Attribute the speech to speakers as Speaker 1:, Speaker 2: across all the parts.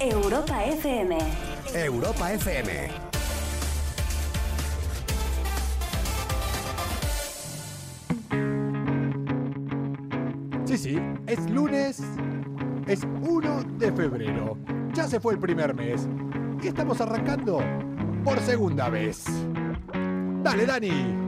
Speaker 1: Europa FM.
Speaker 2: Europa FM.
Speaker 3: Sí, sí, es lunes, es 1 de febrero. Ya se fue el primer mes y estamos arrancando por segunda vez. Dale, Dani.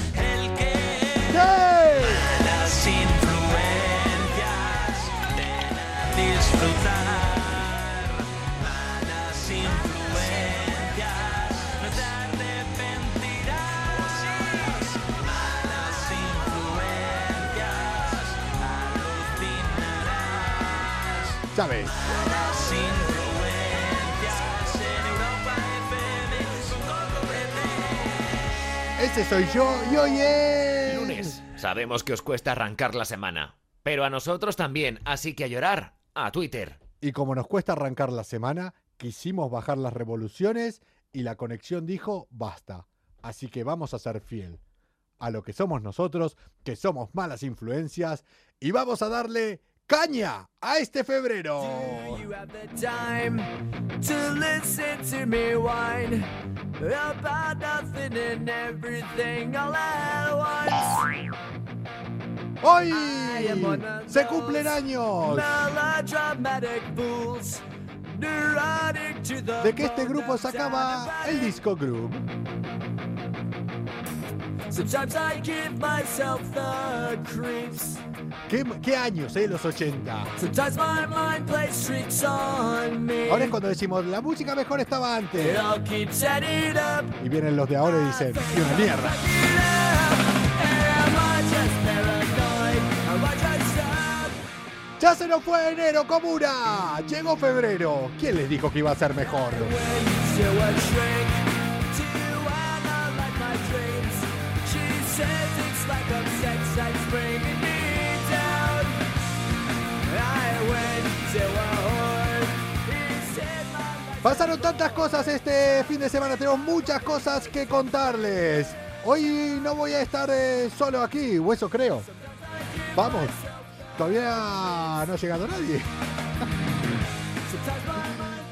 Speaker 4: Pretel.
Speaker 3: Ese soy yo y hoy es...
Speaker 5: Lunes. Sabemos que os cuesta arrancar la semana, pero a nosotros también, así que a llorar, a Twitter.
Speaker 3: Y como nos cuesta arrancar la semana, quisimos bajar las revoluciones y la conexión dijo basta. Así que vamos a ser fiel a lo que somos nosotros, que somos malas influencias, y vamos a darle caña a este febrero. Hoy se cumplen años de que este grupo sacaba el disco group.
Speaker 6: Sometimes I give myself the creeps.
Speaker 3: ¿Qué, qué años, eh? Los 80.
Speaker 6: Sometimes my mind plays tricks on me.
Speaker 3: Ahora es cuando decimos, la música mejor estaba antes. Y vienen los de ahora y dicen, ¡y una mierda! ¡Ya se nos fue enero, comuna! Llegó febrero. ¿Quién les dijo que iba a ser mejor? Pasaron tantas cosas este fin de semana, tenemos muchas cosas que contarles. Hoy no voy a estar eh, solo aquí, o eso creo. Vamos, todavía no ha llegado nadie.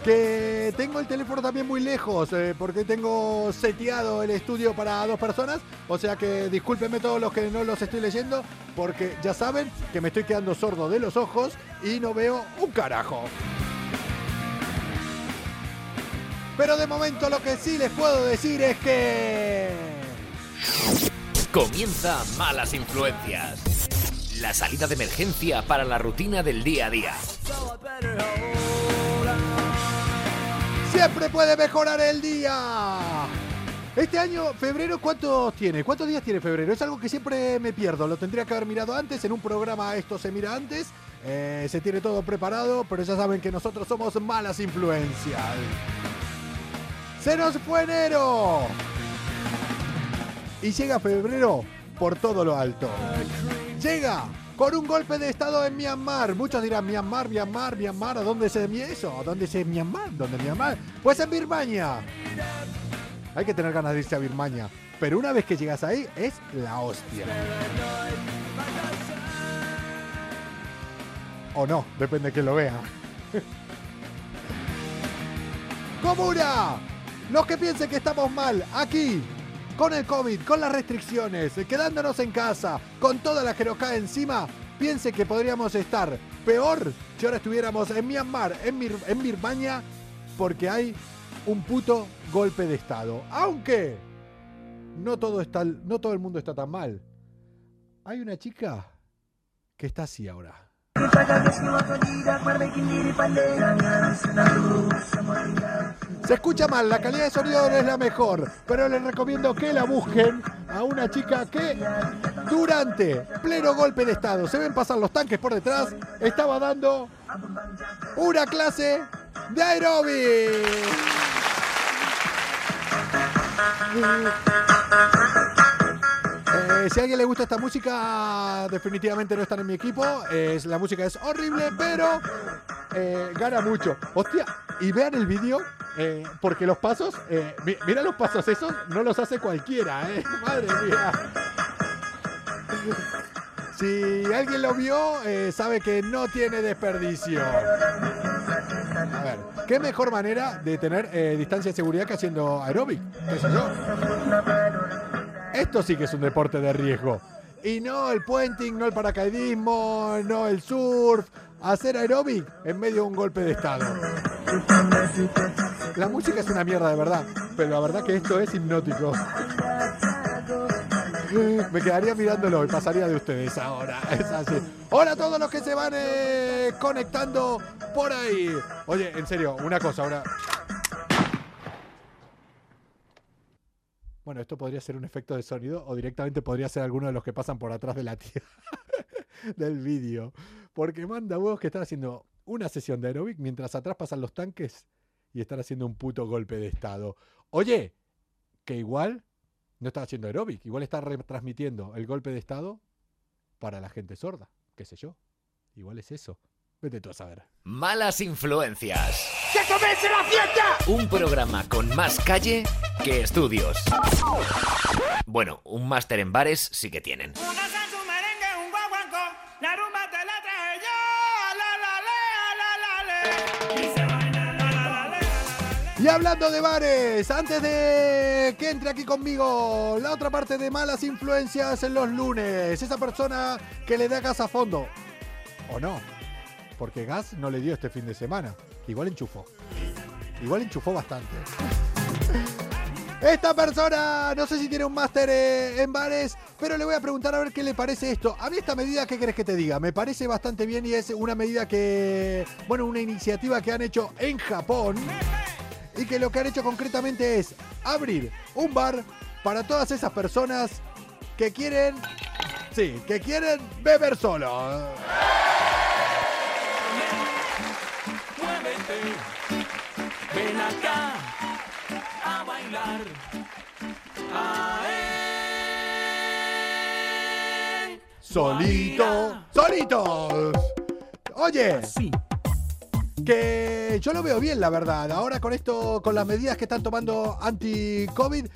Speaker 3: Que tengo el teléfono también muy lejos, eh, porque tengo seteado el estudio para dos personas. O sea que discúlpenme todos los que no los estoy leyendo, porque ya saben que me estoy quedando sordo de los ojos y no veo un carajo. Pero de momento lo que sí les puedo decir es que...
Speaker 5: Comienza Malas Influencias. La salida de emergencia para la rutina del día a día.
Speaker 3: Siempre puede mejorar el día. Este año, febrero, ¿cuántos tiene? ¿Cuántos días tiene febrero? Es algo que siempre me pierdo. Lo tendría que haber mirado antes. En un programa esto se mira antes. Eh, se tiene todo preparado, pero ya saben que nosotros somos malas influencias. Se nos fue enero. Y llega febrero por todo lo alto. Llega con un golpe de estado en Myanmar. Muchos dirán, Myanmar, Myanmar, Myanmar, ¿a dónde se eso? ¿A dónde se Myanmar? ¿Dónde Myanmar? Pues en Birmania. Hay que tener ganas de irse a Birmania. Pero una vez que llegas ahí, es la hostia. O no, depende de que lo vea. ¡Comuna! Los que piensen que estamos mal, aquí, con el COVID, con las restricciones, quedándonos en casa, con toda la cae encima, piense que podríamos estar peor si ahora estuviéramos en Myanmar, en, en Birmania, porque hay un puto golpe de Estado. Aunque no todo, está, no todo el mundo está tan mal. Hay una chica que está así ahora. Se escucha mal, la calidad de sonido no es la mejor, pero les recomiendo que la busquen a una chica que durante pleno golpe de estado, se ven pasar los tanques por detrás, estaba dando una clase de aeróbic. Eh, si a alguien le gusta esta música, definitivamente no están en mi equipo. Es, la música es horrible, pero eh, gana mucho. Hostia, y vean el vídeo, eh, porque los pasos, eh, mi- mira los pasos esos, no los hace cualquiera, ¿eh? Madre mía. Si alguien lo vio, eh, sabe que no tiene desperdicio. A ver, ¿qué mejor manera de tener eh, distancia de seguridad que haciendo aeróbic? Esto sí que es un deporte de riesgo. Y no el puenting, no el paracaidismo, no el surf. Hacer aeróbic en medio de un golpe de estado. La música es una mierda de verdad, pero la verdad que esto es hipnótico. Me quedaría mirándolo y pasaría de ustedes ahora. Es así. Hola a todos los que se van eh, conectando por ahí. Oye, en serio, una cosa ahora. Bueno, esto podría ser un efecto de sonido o directamente podría ser alguno de los que pasan por atrás de la tía del vídeo. Porque manda huevos que están haciendo una sesión de aeróbic mientras atrás pasan los tanques y están haciendo un puto golpe de estado. Oye, que igual no está haciendo aeróbic, igual está retransmitiendo el golpe de estado para la gente sorda, qué sé yo. Igual es eso. Vete tú a saber.
Speaker 5: Malas influencias. ¡Que comience la fiesta! Un programa con más calle que estudios. Bueno, un máster en bares sí que tienen.
Speaker 6: Y
Speaker 3: hablando de bares, antes de que entre aquí conmigo la otra parte de malas influencias en los lunes, esa persona que le da gas a fondo. ¿O no? Porque gas no le dio este fin de semana. Igual enchufó. Igual enchufó bastante. Esta persona, no sé si tiene un máster eh, en bares, pero le voy a preguntar a ver qué le parece esto. A mí esta medida, ¿qué querés que te diga? Me parece bastante bien y es una medida que, bueno, una iniciativa que han hecho en Japón y que lo que han hecho concretamente es abrir un bar para todas esas personas que quieren, sí, que quieren beber solo.
Speaker 4: Ven acá a bailar. Ae.
Speaker 3: Solito, solitos. Oye,
Speaker 4: Sí.
Speaker 3: que yo lo veo bien, la verdad. Ahora con esto, con las medidas que están tomando anti-COVID,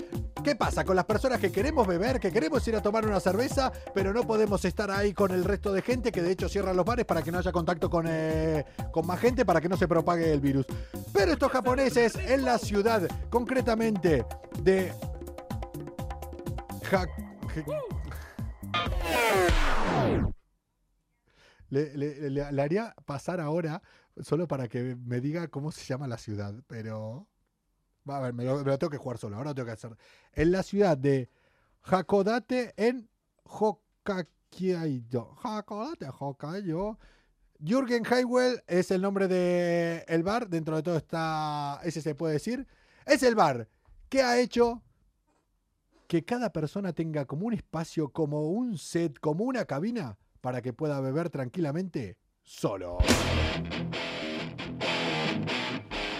Speaker 3: ¿qué pasa con las personas que queremos beber, que queremos ir a tomar una cerveza, pero no podemos estar ahí con el resto de gente, que de hecho cierran los bares para que no haya contacto con, eh, con más gente, para que no se propague el virus? Pero estos japoneses en la ciudad, concretamente de... Le haría pasar ahora solo para que me diga cómo se llama la ciudad, pero... A ver, me lo, tengo que jugar solo, ahora lo tengo que hacer. En la ciudad de Hakodate en Hokkaido. Hakodate, Hokkaido. Jürgen Heiwell es el nombre del el bar, dentro de todo está, ese se puede decir. Es el bar que ha hecho que cada persona tenga como un espacio, como un set, como una cabina para que pueda beber tranquilamente solo.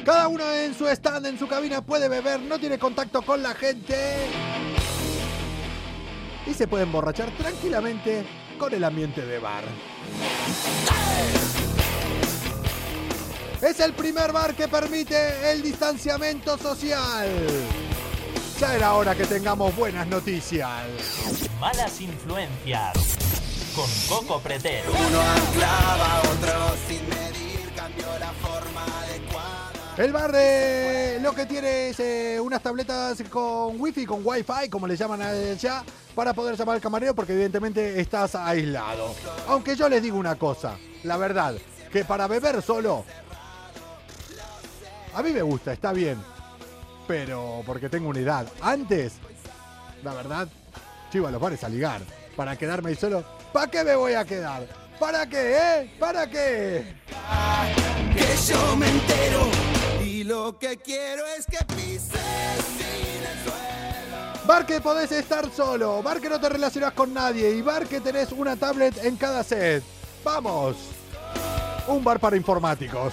Speaker 3: Cada uno en su stand, en su cabina puede beber, no tiene contacto con la gente y se puede emborrachar tranquilamente con el ambiente de bar. Es el primer bar que permite el distanciamiento social. Ya era hora que tengamos buenas noticias.
Speaker 1: Malas influencias. Con Coco Pretero.
Speaker 3: El bar de lo que tiene es eh, unas tabletas con wifi, con wifi, como le llaman allá, para poder llamar al camarero porque evidentemente estás aislado. Aunque yo les digo una cosa, la verdad, que para beber solo, a mí me gusta, está bien, pero porque tengo una edad. Antes, la verdad, yo iba a los bares a ligar, para quedarme ahí solo. ¿Para qué me voy a quedar? ¿Para qué, eh? ¿Para qué?
Speaker 6: que yo me entero lo que quiero es que pises sin el suelo.
Speaker 3: Bar que podés estar solo, bar que no te relacionás con nadie y bar que tenés una tablet en cada set. ¡Vamos! Un bar para informáticos.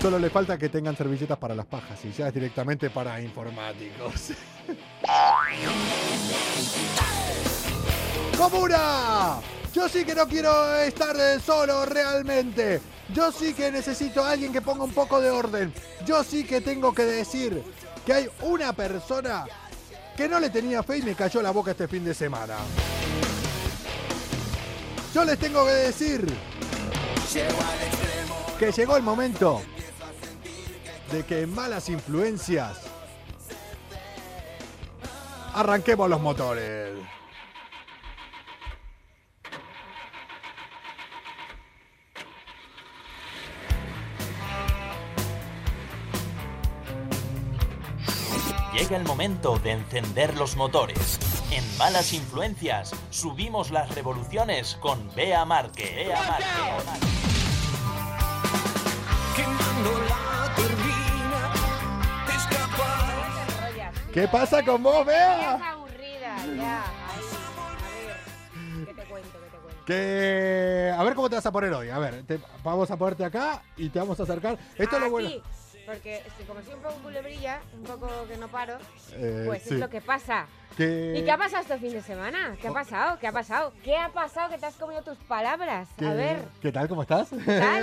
Speaker 3: Solo le falta que tengan servilletas para las pajas y ya es directamente para informáticos. ¡Comuna! Yo sí que no quiero estar eh, solo realmente. Yo sí que necesito a alguien que ponga un poco de orden. Yo sí que tengo que decir que hay una persona que no le tenía fe y me cayó la boca este fin de semana. Yo les tengo que decir que llegó el momento de que en malas influencias arranquemos los motores.
Speaker 1: Llega el momento de encender los motores. En Malas Influencias subimos las revoluciones con Bea Marque. Bea Marque.
Speaker 6: Quemando la turbina, te escapas.
Speaker 7: rollas.
Speaker 3: ¿Qué pasa con vos, Bea?
Speaker 7: es aburrida, ya. Ahí, a ver. ¿Qué te cuento? ¿Qué te cuento?
Speaker 3: Que a ver cómo te vas a poner hoy. A ver, te- vamos a ponerte acá y te vamos a acercar. Esto es lo bueno.
Speaker 7: Porque como soy un poco culebrilla, un poco que no paro,
Speaker 3: Eh,
Speaker 7: pues
Speaker 3: sí.
Speaker 7: es lo que pasa.
Speaker 3: Que-
Speaker 7: ¿Y qué ha pasado este fin de semana? ¿Qué ha pasado? ¿Qué ha pasado? ¿Qué ha pasado que te has comido tus palabras? A ver.
Speaker 3: ¿Qué tal? ¿Cómo estás?
Speaker 7: tal?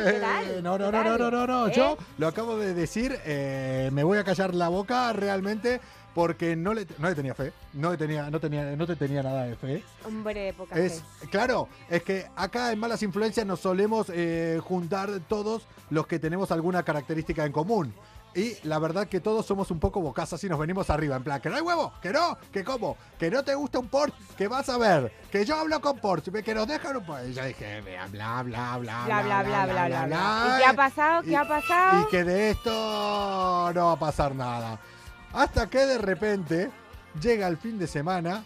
Speaker 7: ¿Qué tal?
Speaker 3: no, no,
Speaker 7: ¿Qué
Speaker 3: no, no,
Speaker 7: tal?
Speaker 3: no, no, no.
Speaker 7: ¿Eh?
Speaker 3: Yo lo acabo de decir. eh, me voy a callar la boca realmente porque no le, no le tenía fe. No le tenía, no tenía, no te tenía nada de fe.
Speaker 7: Hombre, poca
Speaker 3: Es,
Speaker 7: fe.
Speaker 3: claro, es que acá en Malas Influencias nos solemos eh, juntar todos los que tenemos alguna característica en común. Y la verdad que todos somos un poco bocazas y nos venimos arriba. En plan, que no hay huevo, que no, que como, que no te gusta un Porsche, que vas a ver, que yo hablo con Porsche, que nos dejan un Porsche. Y yo dije, bla, bla, bla, bla,
Speaker 7: Bla, bla, bla, bla, bla, bla. ¿Y qué
Speaker 3: eh,
Speaker 7: ha pasado? ¿Qué ha pasado?
Speaker 3: Y que de esto no va a pasar nada. Hasta que de repente llega el fin de semana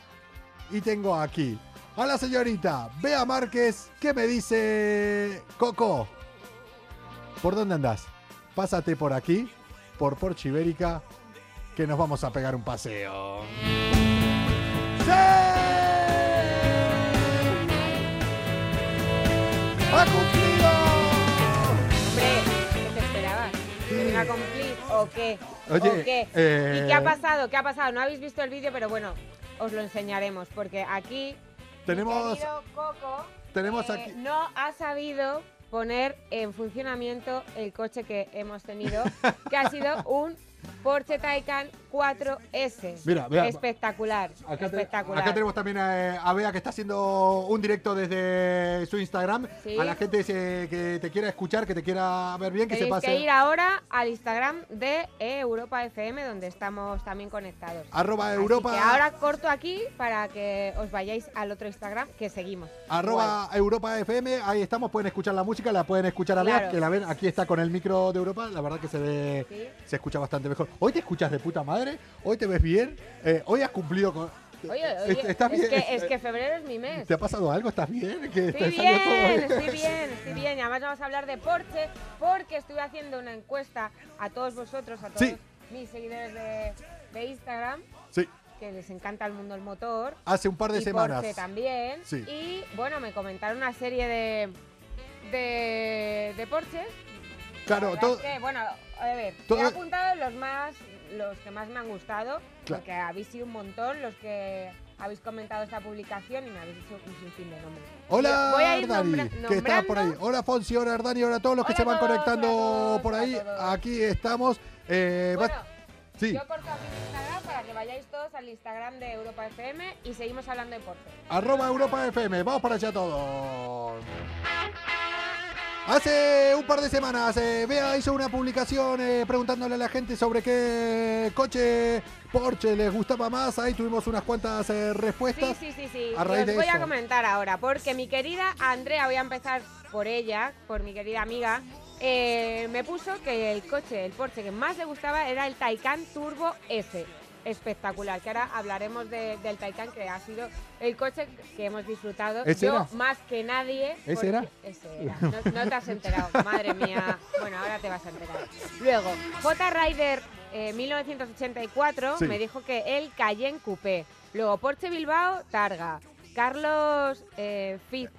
Speaker 3: y tengo aquí a la señorita Bea Márquez que me dice, Coco, ¿por dónde andás? Pásate por aquí, por Porche Ibérica, que nos vamos a pegar un paseo. ¡Sí! ¡Ha cumplido!
Speaker 7: Hombre, ¿qué te esperabas? ¿Que venga con Clip o qué?
Speaker 3: Oye,
Speaker 7: ¿O qué?
Speaker 3: eh,
Speaker 7: ¿Y qué ha pasado? ¿Qué ha pasado? No habéis visto el vídeo, pero bueno, os lo enseñaremos, porque aquí
Speaker 3: Tenemos,
Speaker 7: mi Coco
Speaker 3: tenemos
Speaker 7: eh,
Speaker 3: aquí...
Speaker 7: no ha sabido poner en funcionamiento el coche que hemos tenido, que ha sido un Porsche Taycan 4S.
Speaker 3: Mira,
Speaker 7: espectacular,
Speaker 3: Acá,
Speaker 7: espectacular.
Speaker 3: acá tenemos también a, a Bea que está haciendo un directo desde su Instagram.
Speaker 7: Sí.
Speaker 3: A la gente se- que te quiera escuchar, que te quiera ver bien, que se
Speaker 7: Tenéis
Speaker 3: pase.
Speaker 7: que ir ahora al Instagram de eh, Europa FM, donde estamos también conectados.
Speaker 3: Arroba
Speaker 7: Así
Speaker 3: Europa,
Speaker 7: que ahora corto aquí para que os vayáis al otro Instagram que seguimos.
Speaker 3: arroba Europa FM, ahí estamos, pueden escuchar la música, la pueden escuchar a Bea,
Speaker 7: Claro.
Speaker 3: que la ven, aquí está con el micro de Europa, la verdad que se ve,
Speaker 7: Sí.
Speaker 3: se escucha bastante mejor. Hoy te escuchas de puta madre, hoy te ves bien, eh, hoy has cumplido con...
Speaker 7: Oye, oye,
Speaker 3: ¿Estás
Speaker 7: es,
Speaker 3: bien?
Speaker 7: que, es que febrero es mi mes.
Speaker 3: ¿Te ha pasado algo? ¿Estás bien? ¿Que
Speaker 7: Estoy
Speaker 3: todo
Speaker 7: bien, estoy bien, estoy bien. Y además vamos a hablar de Porsche porque estuve haciendo una encuesta a todos vosotros, a todos
Speaker 3: Sí.
Speaker 7: mis seguidores de, de Instagram,
Speaker 3: Sí,
Speaker 7: que les encanta el mundo del motor.
Speaker 3: hace un par de
Speaker 7: y
Speaker 3: semanas.
Speaker 7: Porsche también.
Speaker 3: Sí.
Speaker 7: Y bueno, me comentaron una serie de, de, de Porsches.
Speaker 3: Claro, todo...
Speaker 7: es que, bueno, a ver,
Speaker 3: todo-
Speaker 7: he apuntado los más, los que más me han gustado,
Speaker 3: Claro.
Speaker 7: porque habéis sido un montón los que habéis comentado esta publicación y me habéis hecho un sinfín de nombres.
Speaker 3: Hola,
Speaker 7: Voy a ir
Speaker 3: Ardani, que está por ahí. Hola, Fonsi, hola, Ardani, hola a todos los que
Speaker 7: Hola
Speaker 3: se
Speaker 7: a
Speaker 3: van
Speaker 7: todos,
Speaker 3: conectando
Speaker 7: todos,
Speaker 3: por ahí. Aquí estamos. Eh, va-
Speaker 7: Bueno,
Speaker 3: sí,
Speaker 7: yo corto aquí mi Instagram para que vayáis todos al Instagram de Europa FM y seguimos hablando de Porsche.
Speaker 3: arroba Europa FM. Vamos para allá todos. Hace un par de semanas, eh, Bea hizo una publicación eh, preguntándole a la gente sobre qué coche Porsche les gustaba más. Ahí tuvimos unas cuantas eh,
Speaker 7: Sí,
Speaker 3: respuestas.
Speaker 7: sí, sí, sí.
Speaker 3: A raíz de
Speaker 7: voy a comentar ahora, porque mi querida Andrea, voy a empezar por ella, por mi querida amiga, eh, me puso que el coche, el Porsche que más le gustaba era el Taycan Turbo S. Espectacular, que ahora hablaremos de- del Taycan, que ha sido el coche que hemos disfrutado.
Speaker 3: ¿Ese
Speaker 7: Yo
Speaker 3: era?
Speaker 7: más que nadie.
Speaker 3: ¿Ese
Speaker 7: porque-
Speaker 3: era?
Speaker 7: Ese era. No, no te has enterado, madre mía. Bueno, ahora te vas a enterar. Luego, J. Rider eh, 1984
Speaker 3: Sí.
Speaker 7: me dijo que el Cayenne Coupé. Luego, Porsche Bilbao, Targa. Carlos eh, Fitz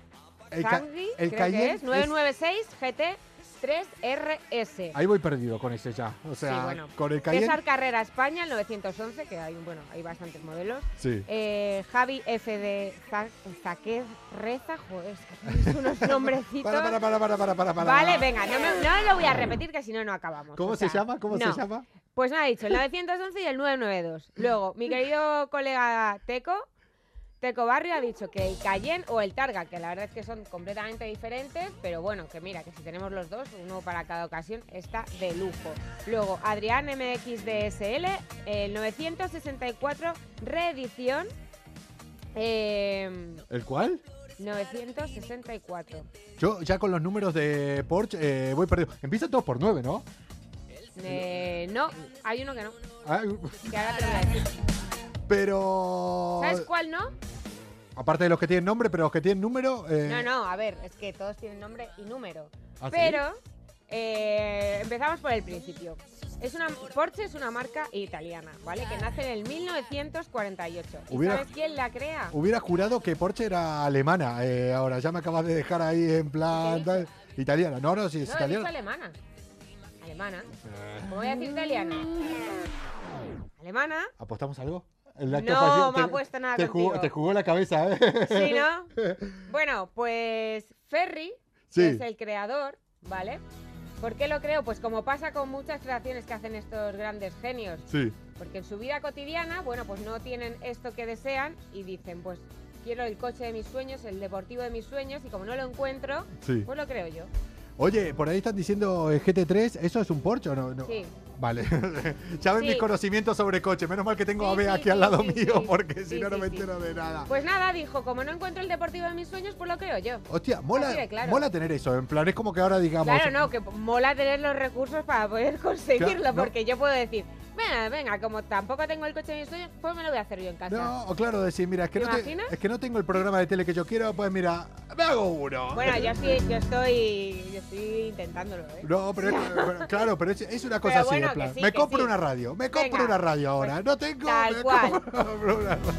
Speaker 3: El ca- el
Speaker 7: creo
Speaker 3: Cayenne
Speaker 7: que es,
Speaker 3: es-
Speaker 7: 996 GT 3RS.
Speaker 3: Ahí voy perdido con ese ya. O sea,
Speaker 7: Sí, bueno.
Speaker 3: con el Cayenne.
Speaker 7: César Carrera España, el 911, que hay, bueno, hay bastantes modelos.
Speaker 3: Sí.
Speaker 7: Eh, Javi F de Za- Zaquez Reza, joder, es que unos nombrecitos.
Speaker 3: Para, para, para, para, para, para, para.
Speaker 7: Vale, venga, no, me- no lo voy a repetir que si no, no acabamos.
Speaker 3: ¿Cómo
Speaker 7: o
Speaker 3: se llama? ¿Cómo
Speaker 7: no.
Speaker 3: se llama?
Speaker 7: Pues nada, he dicho, el 911 y el 992. Luego, mi querido colega Teco, Teco Barrio, ha dicho que el Cayenne o el Targa, que la verdad es que son completamente diferentes, pero bueno, que mira, que si tenemos los dos, uno para cada ocasión, está de lujo. Luego, Adrián MX DSL, el 964 reedición. eh,
Speaker 3: ¿El cuál?
Speaker 7: 964.
Speaker 3: Yo ya con los números de Porsche eh, voy perdido. Empiezan todos por 9, ¿no?
Speaker 7: Eh, no, hay uno que no,
Speaker 3: Ah,
Speaker 7: que ahora te lo voy a decir.
Speaker 3: Pero.
Speaker 7: ¿Sabes cuál no?
Speaker 3: Aparte de los que tienen nombre, pero los que tienen número. eh,
Speaker 7: No, no, a ver, es que todos tienen nombre y número.
Speaker 3: ¿Ah, sí?
Speaker 7: Pero eh, empezamos por el principio. Es una, Porsche es una marca italiana, ¿vale? Que nace en el 1948. ¿Y
Speaker 3: Hubiera-
Speaker 7: sabes quién la crea?
Speaker 3: Hubiera jurado que Porsche era alemana. eh, ahora ya me acabas de dejar ahí en plan.
Speaker 7: ¿Qué
Speaker 3: tal, italiana. No, no, sí, es
Speaker 7: no,
Speaker 3: italiana.
Speaker 7: alemana. Alemana. ¿Cómo voy a decir italiana? ¿Alemana?
Speaker 3: ¿Apostamos algo?
Speaker 7: No, me ha puesto nada
Speaker 3: te jugó,
Speaker 7: contigo.
Speaker 3: te jugó la cabeza, ¿eh?
Speaker 7: ¿Sí, no? Bueno, pues Ferry
Speaker 3: Sí.
Speaker 7: es el creador, ¿vale? ¿Por qué lo creo? Pues como pasa con muchas creaciones que hacen estos grandes genios.
Speaker 3: Sí.
Speaker 7: Porque en su vida cotidiana, bueno, pues no tienen esto que desean y dicen, pues quiero el coche de mis sueños, el deportivo de mis sueños y como no lo encuentro,
Speaker 3: Sí.
Speaker 7: pues lo creo yo.
Speaker 3: Oye, por ahí están diciendo eh, GT3, ¿eso es un Porsche o no? no?
Speaker 7: Sí.
Speaker 3: Vale. ya ven
Speaker 7: Sí.
Speaker 3: mis conocimientos sobre coche. Menos mal que tengo a
Speaker 7: Sí,
Speaker 3: Bea
Speaker 7: sí,
Speaker 3: aquí al
Speaker 7: sí,
Speaker 3: lado
Speaker 7: sí,
Speaker 3: mío,
Speaker 7: sí.
Speaker 3: porque si no, no
Speaker 7: sí,
Speaker 3: me
Speaker 7: sí.
Speaker 3: entero de nada.
Speaker 7: Pues nada, dijo, como no encuentro el deportivo de mis sueños, pues lo creo yo.
Speaker 3: Hostia, mola,
Speaker 7: Así de claro.
Speaker 3: mola tener eso. En plan, es como que ahora digamos.
Speaker 7: Claro, no, que mola tener los recursos para poder conseguirlo,
Speaker 3: Claro, no.
Speaker 7: porque yo puedo decir, venga, venga, como tampoco tengo el coche de mis sueños, pues me lo voy a hacer yo en casa.
Speaker 3: No, o claro, decir, mira, es que,
Speaker 7: ¿Te
Speaker 3: no te- es que no tengo el programa de tele que yo quiero, pues mira, me hago uno.
Speaker 7: Bueno, yo sí, yo estoy, yo estoy intentándolo, ¿eh?
Speaker 3: No, pero, es, pero- claro, pero es, es una cosa
Speaker 7: Pero
Speaker 3: así,
Speaker 7: bueno,
Speaker 3: en plan.
Speaker 7: sí,
Speaker 3: me compro
Speaker 7: sí.
Speaker 3: una radio, me compro
Speaker 7: Venga,
Speaker 3: una radio ahora.
Speaker 7: pues,
Speaker 3: no tengo.
Speaker 7: tal
Speaker 3: me
Speaker 7: cual.
Speaker 3: compro una radio.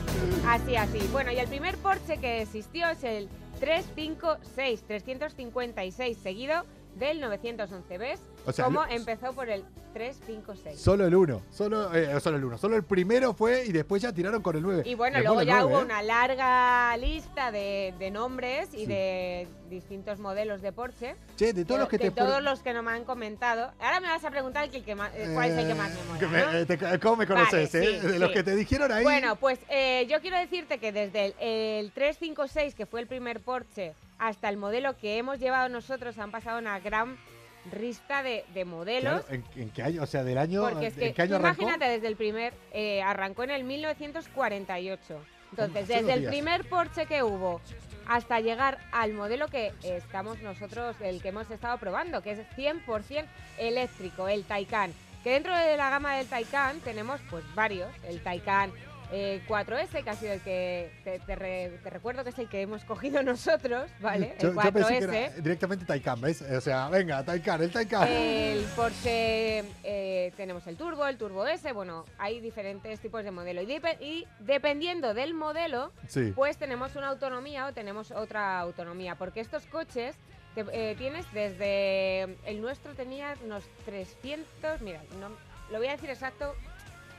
Speaker 7: Así, así. Bueno, y el primer Porsche que existió es el 356, 356 seguido del 911. ¿Ves?
Speaker 3: O sea,
Speaker 7: Cómo
Speaker 3: lo-
Speaker 7: empezó por el 356.
Speaker 3: Solo el uno, solo, eh, solo el uno. Solo el primero fue y después ya tiraron con el 9.
Speaker 7: Y bueno, luego ya hubo una larga lista de, de nombres y
Speaker 3: Sí.
Speaker 7: de distintos modelos de Porsche.
Speaker 3: Che, de todos los que
Speaker 7: de
Speaker 3: te
Speaker 7: todos los que no me han comentado. Ahora me vas a preguntar que el que más- eh, cuál es el que más me mola.
Speaker 3: que me-
Speaker 7: ¿no?
Speaker 3: eh, te- ¿Cómo me conoces,
Speaker 7: Vale,
Speaker 3: eh?
Speaker 7: sí,
Speaker 3: de los que te dijeron ahí.
Speaker 7: Bueno, pues eh, yo quiero decirte que desde el, el 356, que fue el primer Porsche, hasta el modelo que hemos llevado nosotros, han pasado una gran rista de, de modelos.
Speaker 3: Claro, ¿en, en qué año? O sea, del año.
Speaker 7: Porque es
Speaker 3: ¿En
Speaker 7: que
Speaker 3: qué año
Speaker 7: tú
Speaker 3: arrancó?
Speaker 7: imagínate desde el primer, eh, arrancó en el 1948. Entonces, desde el primer Porsche que hubo hasta llegar al modelo que estamos nosotros, el que hemos estado probando, que es 100% eléctrico, el Taycan. Que dentro de la gama del Taycan tenemos pues varios, el Taycan eh, 4S, que ha sido el que te, te re- te recuerdo que es el que hemos cogido nosotros, ¿vale?
Speaker 3: Yo,
Speaker 7: El
Speaker 3: yo pensé que
Speaker 7: 4S.
Speaker 3: era directamente Taycan, ¿ves? O sea, venga, Taycan, el Taycan.
Speaker 7: El Porsche, eh, tenemos el Turbo, el Turbo S, bueno, hay diferentes tipos de modelo. Y, depe- y dependiendo del modelo,
Speaker 3: sí.
Speaker 7: pues tenemos una autonomía o tenemos otra autonomía. Porque estos coches te- eh, tienes desde. El nuestro tenía unos 300. Mira, no, lo voy a decir exacto,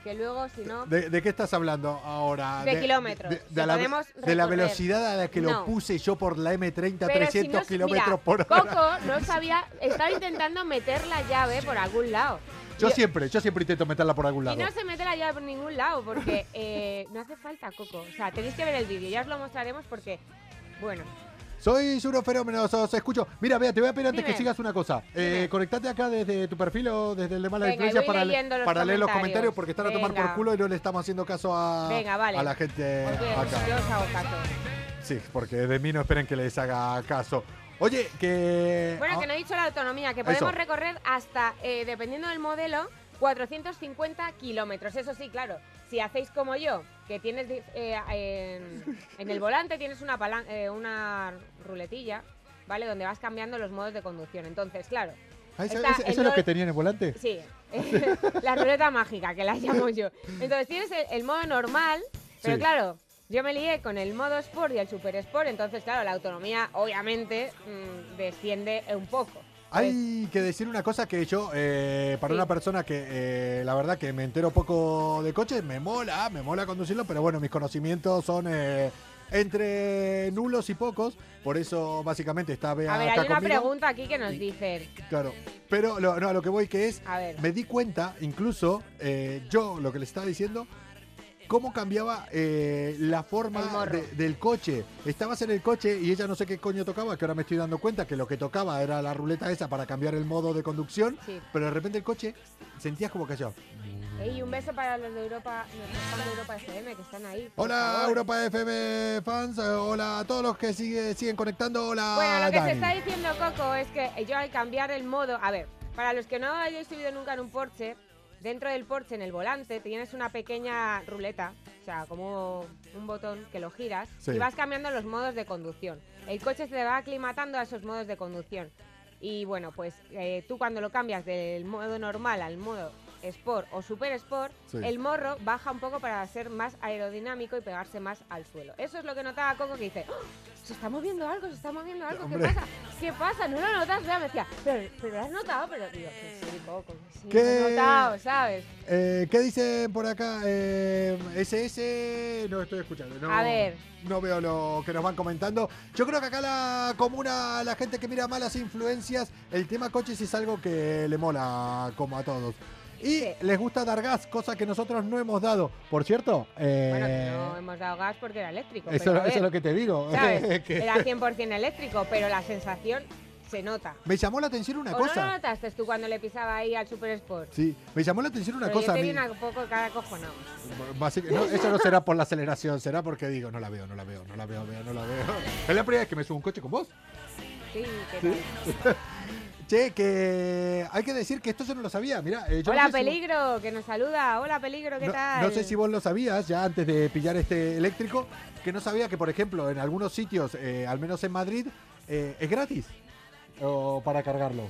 Speaker 7: que luego si no.
Speaker 3: ¿De, de qué estás hablando ahora?
Speaker 7: De kilómetros.
Speaker 3: De, la, velocidad a la que lo puse yo por la M30
Speaker 7: Pero si
Speaker 3: 300
Speaker 7: no-
Speaker 3: kilómetros
Speaker 7: mira,
Speaker 3: por hora.
Speaker 7: Coco no sabía, estaba intentando meter la llave por algún lado.
Speaker 3: Yo siempre, yo siempre intento meterla por algún lado.
Speaker 7: Y no se mete la llave por ningún lado porque eh, no hace falta, Coco. O sea, tenéis que ver el vídeo, ya os lo mostraremos porque, bueno,
Speaker 3: Sois unos fenómenos, os escucho. Mira, vea, te voy a pedir antes
Speaker 7: Dime.
Speaker 3: que sigas una cosa. Eh, conectate acá desde tu perfil o desde el de Mala
Speaker 7: Venga,
Speaker 3: Influencia para, le- para leer los
Speaker 7: comentarios.
Speaker 3: porque están a tomar por culo y no le estamos haciendo caso a,
Speaker 7: Venga, vale.
Speaker 3: a la gente acá.
Speaker 7: yo os hago caso.
Speaker 3: Sí, porque de mí no esperen que les haga caso. Oye, que...
Speaker 7: Bueno,
Speaker 3: ah,
Speaker 7: que no he dicho la autonomía, que
Speaker 3: Eso.
Speaker 7: podemos recorrer hasta, eh, dependiendo del modelo, 450 kilómetros. Eso sí, claro, si hacéis como yo, que tienes eh, en, en el volante tienes una, palan- eh, una ruletilla, ¿vale? Donde vas cambiando los modos de conducción. Entonces, claro,
Speaker 3: ah, ¿Eso, es lo que tenía en el volante?
Speaker 7: Sí, la ruleta mágica, que la llamo yo. Entonces tienes el, el modo normal, pero
Speaker 3: Sí.
Speaker 7: claro, yo me lié con el modo Sport y el Super Sport, entonces claro, la autonomía obviamente mm, desciende un poco.
Speaker 3: Hay que decir una cosa que yo, eh, para
Speaker 7: Sí.
Speaker 3: una persona que eh, la verdad que me entero poco de coches, me mola, me mola conducirlo, pero bueno, mis conocimientos son eh, entre nulos y pocos, por eso básicamente está Bea
Speaker 7: A ver, hay una
Speaker 3: conmigo.
Speaker 7: pregunta aquí que nos dicen.
Speaker 3: Claro, pero lo, no, a lo que voy que es,
Speaker 7: A ver.
Speaker 3: me di cuenta, incluso eh, yo lo que le estaba diciendo, cómo cambiaba eh, la forma de- del coche. Estabas en el coche y ella no sé qué coño tocaba, que ahora me estoy dando cuenta que lo que tocaba era la ruleta esa para cambiar el modo de conducción,
Speaker 7: Sí.
Speaker 3: pero de repente el coche sentías como que yo.
Speaker 7: Ey, un beso para los de Europa, fans de Europa FM que están ahí.
Speaker 3: Hola
Speaker 7: favor.
Speaker 3: Europa FM fans, eh, hola a todos los que sigue, siguen conectando, hola
Speaker 7: Bueno, lo que se está diciendo Coco es que yo al cambiar el modo, a ver, para los que no hayáis subido nunca en un Porsche, dentro del Porsche en el volante tienes una pequeña ruleta, o sea, como un botón que lo giras
Speaker 3: Sí.
Speaker 7: y vas cambiando los modos de conducción. El coche se va aclimatando a esos modos de conducción. Y bueno, pues eh, tú cuando lo cambias del modo normal al modo Sport o Super Sport,
Speaker 3: Sí.
Speaker 7: el morro baja un poco para ser más aerodinámico y pegarse más al suelo. Eso es lo que notaba Coco que dice, "¡Oh! se está moviendo algo, se está moviendo algo, ¿qué pasa? ¿Qué pasa? ¿No lo notas? Ya me decía, pero, pero lo has notado, pero digo, que sí, Sí,
Speaker 3: ¿Qué?
Speaker 7: notado, ¿sabes?
Speaker 3: Eh, ¿Qué dicen por acá? Eh, SS, no estoy escuchando. No,
Speaker 7: A ver.
Speaker 3: No veo lo que nos van comentando. Yo creo que acá la comuna, la gente que mira malas influencias, el tema coches es algo que le mola como a todos. Y
Speaker 7: Sí.
Speaker 3: les gusta dar gas, cosa que nosotros no hemos dado. Por cierto, eh,
Speaker 7: Bueno, no hemos dado gas porque era eléctrico.
Speaker 3: eso,
Speaker 7: pero
Speaker 3: eso es lo que te digo.
Speaker 7: ¿sabes?
Speaker 3: que
Speaker 7: Era 100% eléctrico, pero la sensación se nota.
Speaker 3: me llamó la atención una
Speaker 7: ¿O no lo
Speaker 3: cosa.
Speaker 7: notaste tú cuando le pisaba ahí al Super Sport?
Speaker 3: Sí, me llamó la atención una
Speaker 7: Pero
Speaker 3: cosa.
Speaker 7: yo te vi un poco cada cojonado.
Speaker 3: No, eso no será por la aceleración, será porque digo, no la veo, no la veo, no la veo, veo, no la veo. Es la primera vez que me subo un coche con vos.
Speaker 7: Sí, ¿qué
Speaker 3: Sí.
Speaker 7: tal?
Speaker 3: Che, que hay que decir que esto yo no lo sabía. Mira, eh,
Speaker 7: Hola,
Speaker 3: no sé si vos-
Speaker 7: Peligro, que nos saluda. Hola, Peligro, ¿qué
Speaker 3: no,
Speaker 7: tal?
Speaker 3: no sé si vos lo sabías ya antes de pillar este eléctrico, que no sabía que, por ejemplo, en algunos sitios, eh, al menos en Madrid, eh, es gratis o para cargarlo.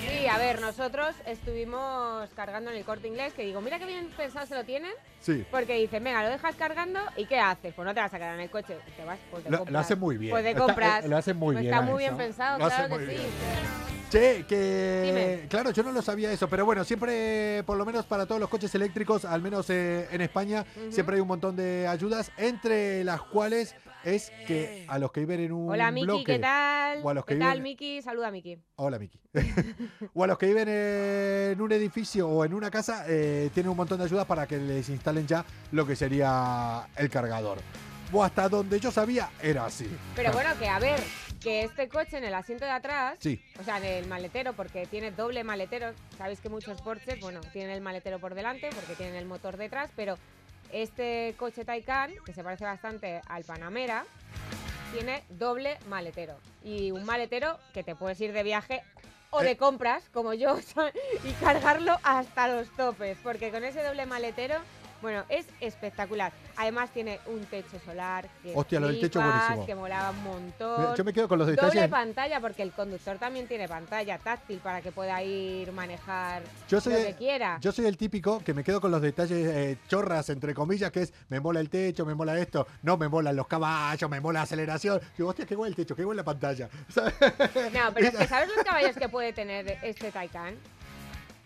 Speaker 7: Sí, a ver, nosotros estuvimos cargando en el corte inglés, que digo, mira qué bien pensado se lo tienen,
Speaker 3: Sí.
Speaker 7: porque dicen, venga, lo dejas cargando y ¿qué haces? Pues no te vas a quedar en el coche, te vas, pues te
Speaker 3: Lo,
Speaker 7: compras.
Speaker 3: lo hacen muy bien.
Speaker 7: Pues te
Speaker 3: Está-
Speaker 7: compras.
Speaker 3: eh, lo hacen muy
Speaker 7: Pues
Speaker 3: bien.
Speaker 7: Está muy
Speaker 3: eso.
Speaker 7: bien pensado,
Speaker 3: Lo
Speaker 7: claro que sí.
Speaker 3: bien. Che, que.
Speaker 7: Dime.
Speaker 3: Claro, yo no lo sabía eso, pero bueno, siempre, por lo menos para todos los coches eléctricos, al menos eh, en España, siempre hay un montón de ayudas, entre las cuales es que a los que viven en un
Speaker 7: Hola, Miki,
Speaker 3: bloque.
Speaker 7: ¿qué tal?
Speaker 3: o a los que
Speaker 7: ¿Qué tal,
Speaker 3: viven-
Speaker 7: Miki? Saluda, Miki.
Speaker 3: Hola, Miki. o a los que viven en un edificio o en una casa, eh, tienen un montón de ayudas para que les instalen ya lo que sería el cargador. O hasta donde yo sabía, era así.
Speaker 7: Pero bueno, que a ver, que este coche en el asiento de atrás,
Speaker 3: Sí.
Speaker 7: o sea, en el maletero, porque tiene doble maletero, sabéis que muchos Porsches, bueno, tienen el maletero por delante porque tienen el motor detrás, pero este coche Taycan, que se parece bastante al Panamera, tiene doble maletero. Y un maletero que te puedes ir de viaje o de
Speaker 3: Eh.
Speaker 7: compras, como yo, y cargarlo hasta los topes, porque con ese doble maletero, bueno, es espectacular. Además tiene un techo solar que
Speaker 3: Hostia, lo del techo buenísimo.
Speaker 7: que molaba un montón.
Speaker 3: Yo me quedo con los
Speaker 7: Doble
Speaker 3: detalles.
Speaker 7: pantalla, porque el conductor también tiene pantalla táctil para que pueda ir manejar
Speaker 3: Yo soy,
Speaker 7: lo que quiera.
Speaker 3: yo soy el típico que me quedo con los detalles eh, chorras, entre comillas, que es me mola el techo, me mola esto, no me molan los caballos, me mola la aceleración. Digo, hostia, qué guay el techo, qué guay la pantalla.
Speaker 7: No, pero es que ¿sabes los caballos que puede tener este Taycan?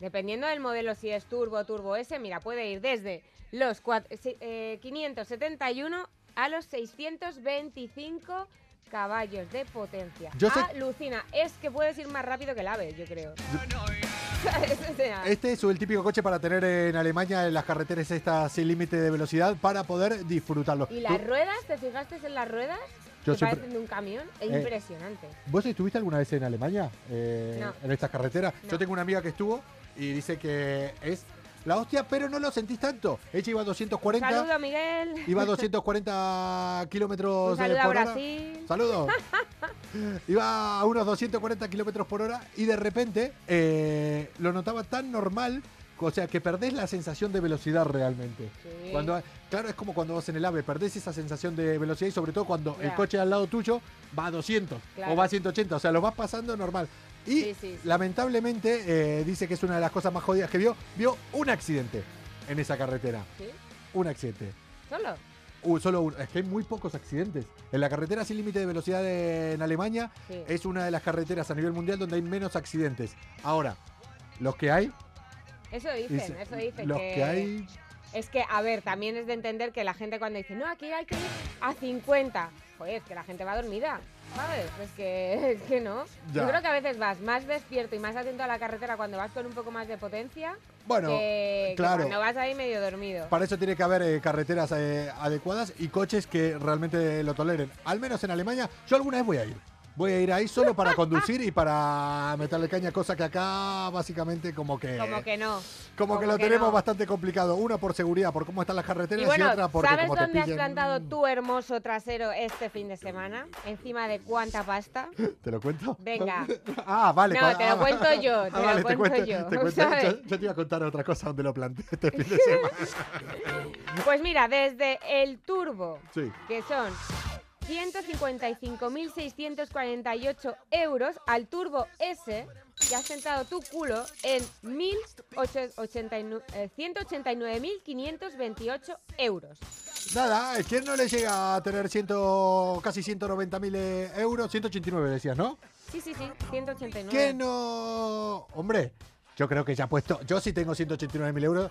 Speaker 7: Dependiendo del modelo, si es turbo o turbo S, mira, puede ir desde los cuat- si- eh, 571 a los 625 caballos de potencia.
Speaker 3: Yo sé-
Speaker 7: Alucina, es que puedes ir más rápido que el AVE, yo creo.
Speaker 3: Este es el típico coche para tener en Alemania en las carreteras estas sin límite de velocidad para poder disfrutarlo.
Speaker 7: ¿Y
Speaker 3: ¿Tú-
Speaker 7: las ruedas? ¿Te fijaste en las ruedas?
Speaker 3: Yo
Speaker 7: que
Speaker 3: siempre-
Speaker 7: parecen de un camión. Es
Speaker 3: Eh,
Speaker 7: impresionante.
Speaker 3: ¿Vos estuviste alguna vez en Alemania? Eh,
Speaker 7: No.
Speaker 3: En estas carreteras.
Speaker 7: No.
Speaker 3: Yo tengo una amiga que estuvo y dice que es la hostia, pero no lo sentís tanto. Ella iba a 240.
Speaker 7: Un saludo, Miguel.
Speaker 3: Iba a 240 kilómetros
Speaker 7: a
Speaker 3: por hora. Saludos. Iba a unos 240 kilómetros por hora y de repente eh, lo notaba tan normal, o sea, que perdés la sensación de velocidad realmente.
Speaker 7: Sí.
Speaker 3: Cuando, claro, es como cuando vas en el AVE, perdés esa sensación de velocidad y sobre todo cuando el coche al lado tuyo va a 200
Speaker 7: Claro.
Speaker 3: o va a 180, o sea, lo vas pasando normal. Y
Speaker 7: Sí, sí, sí.
Speaker 3: lamentablemente eh, dice que es una de las cosas más jodidas que vio, vio un accidente en esa carretera.
Speaker 7: ¿Sí?
Speaker 3: Un accidente.
Speaker 7: ¿Solo?
Speaker 3: Uh, solo uno. Es que hay muy pocos accidentes. En la carretera sin límite de velocidad de- en Alemania
Speaker 7: Sí.
Speaker 3: es una de las carreteras a nivel mundial donde hay menos accidentes. Ahora, los que hay,
Speaker 7: Eso dicen,
Speaker 3: dice-
Speaker 7: eso dicen.
Speaker 3: los que hay,
Speaker 7: Es que, a ver, también es de entender que la gente cuando dice, no, aquí hay que ir a 50, pues es que la gente va dormida, ¿sabes? Es que, es que no.
Speaker 3: Ya.
Speaker 7: Yo creo que a veces vas más despierto y más atento a la carretera cuando vas con un poco más de potencia
Speaker 3: bueno,
Speaker 7: que, que
Speaker 3: claro.
Speaker 7: cuando vas ahí medio dormido.
Speaker 3: Para eso tiene que haber eh, carreteras eh, adecuadas y coches que realmente lo toleren. Al menos en Alemania, yo alguna vez voy a ir. Voy a ir ahí solo para conducir y para meterle caña, cosa que acá básicamente como que...
Speaker 7: Como que no.
Speaker 3: como que lo
Speaker 7: que
Speaker 3: tenemos
Speaker 7: no.
Speaker 3: bastante complicado. Una por seguridad, por cómo están las carreteras
Speaker 7: Y
Speaker 3: otra porque
Speaker 7: ¿sabes
Speaker 3: como te
Speaker 7: dónde has plantado tu hermoso trasero este fin de semana? ¿Encima de cuánta pasta?
Speaker 3: ¿Te lo cuento?
Speaker 7: Venga.
Speaker 3: ah, vale.
Speaker 7: No, te lo
Speaker 3: ah,
Speaker 7: cuento yo,
Speaker 3: ah,
Speaker 7: te lo
Speaker 3: vale,
Speaker 7: cuento yo,
Speaker 3: te cuento.
Speaker 7: ¿sabes?
Speaker 3: Yo, yo te iba a contar otra cosa donde lo planté este fin de semana.
Speaker 7: Pues mira, desde el turbo,
Speaker 3: Sí.
Speaker 7: que son 155.648 euros, al turbo S, que has sentado tu culo en 1.189- eh, 189.528 euros.
Speaker 3: Nada, eh, ¿quién no le llega a tener ciento, casi 190 mil euros? 189 decías, ¿no?
Speaker 7: Sí, sí, sí, 189.
Speaker 3: ¿Qué no? Hombre, yo creo que ya ha puesto. Yo sí tengo 189 mil euros,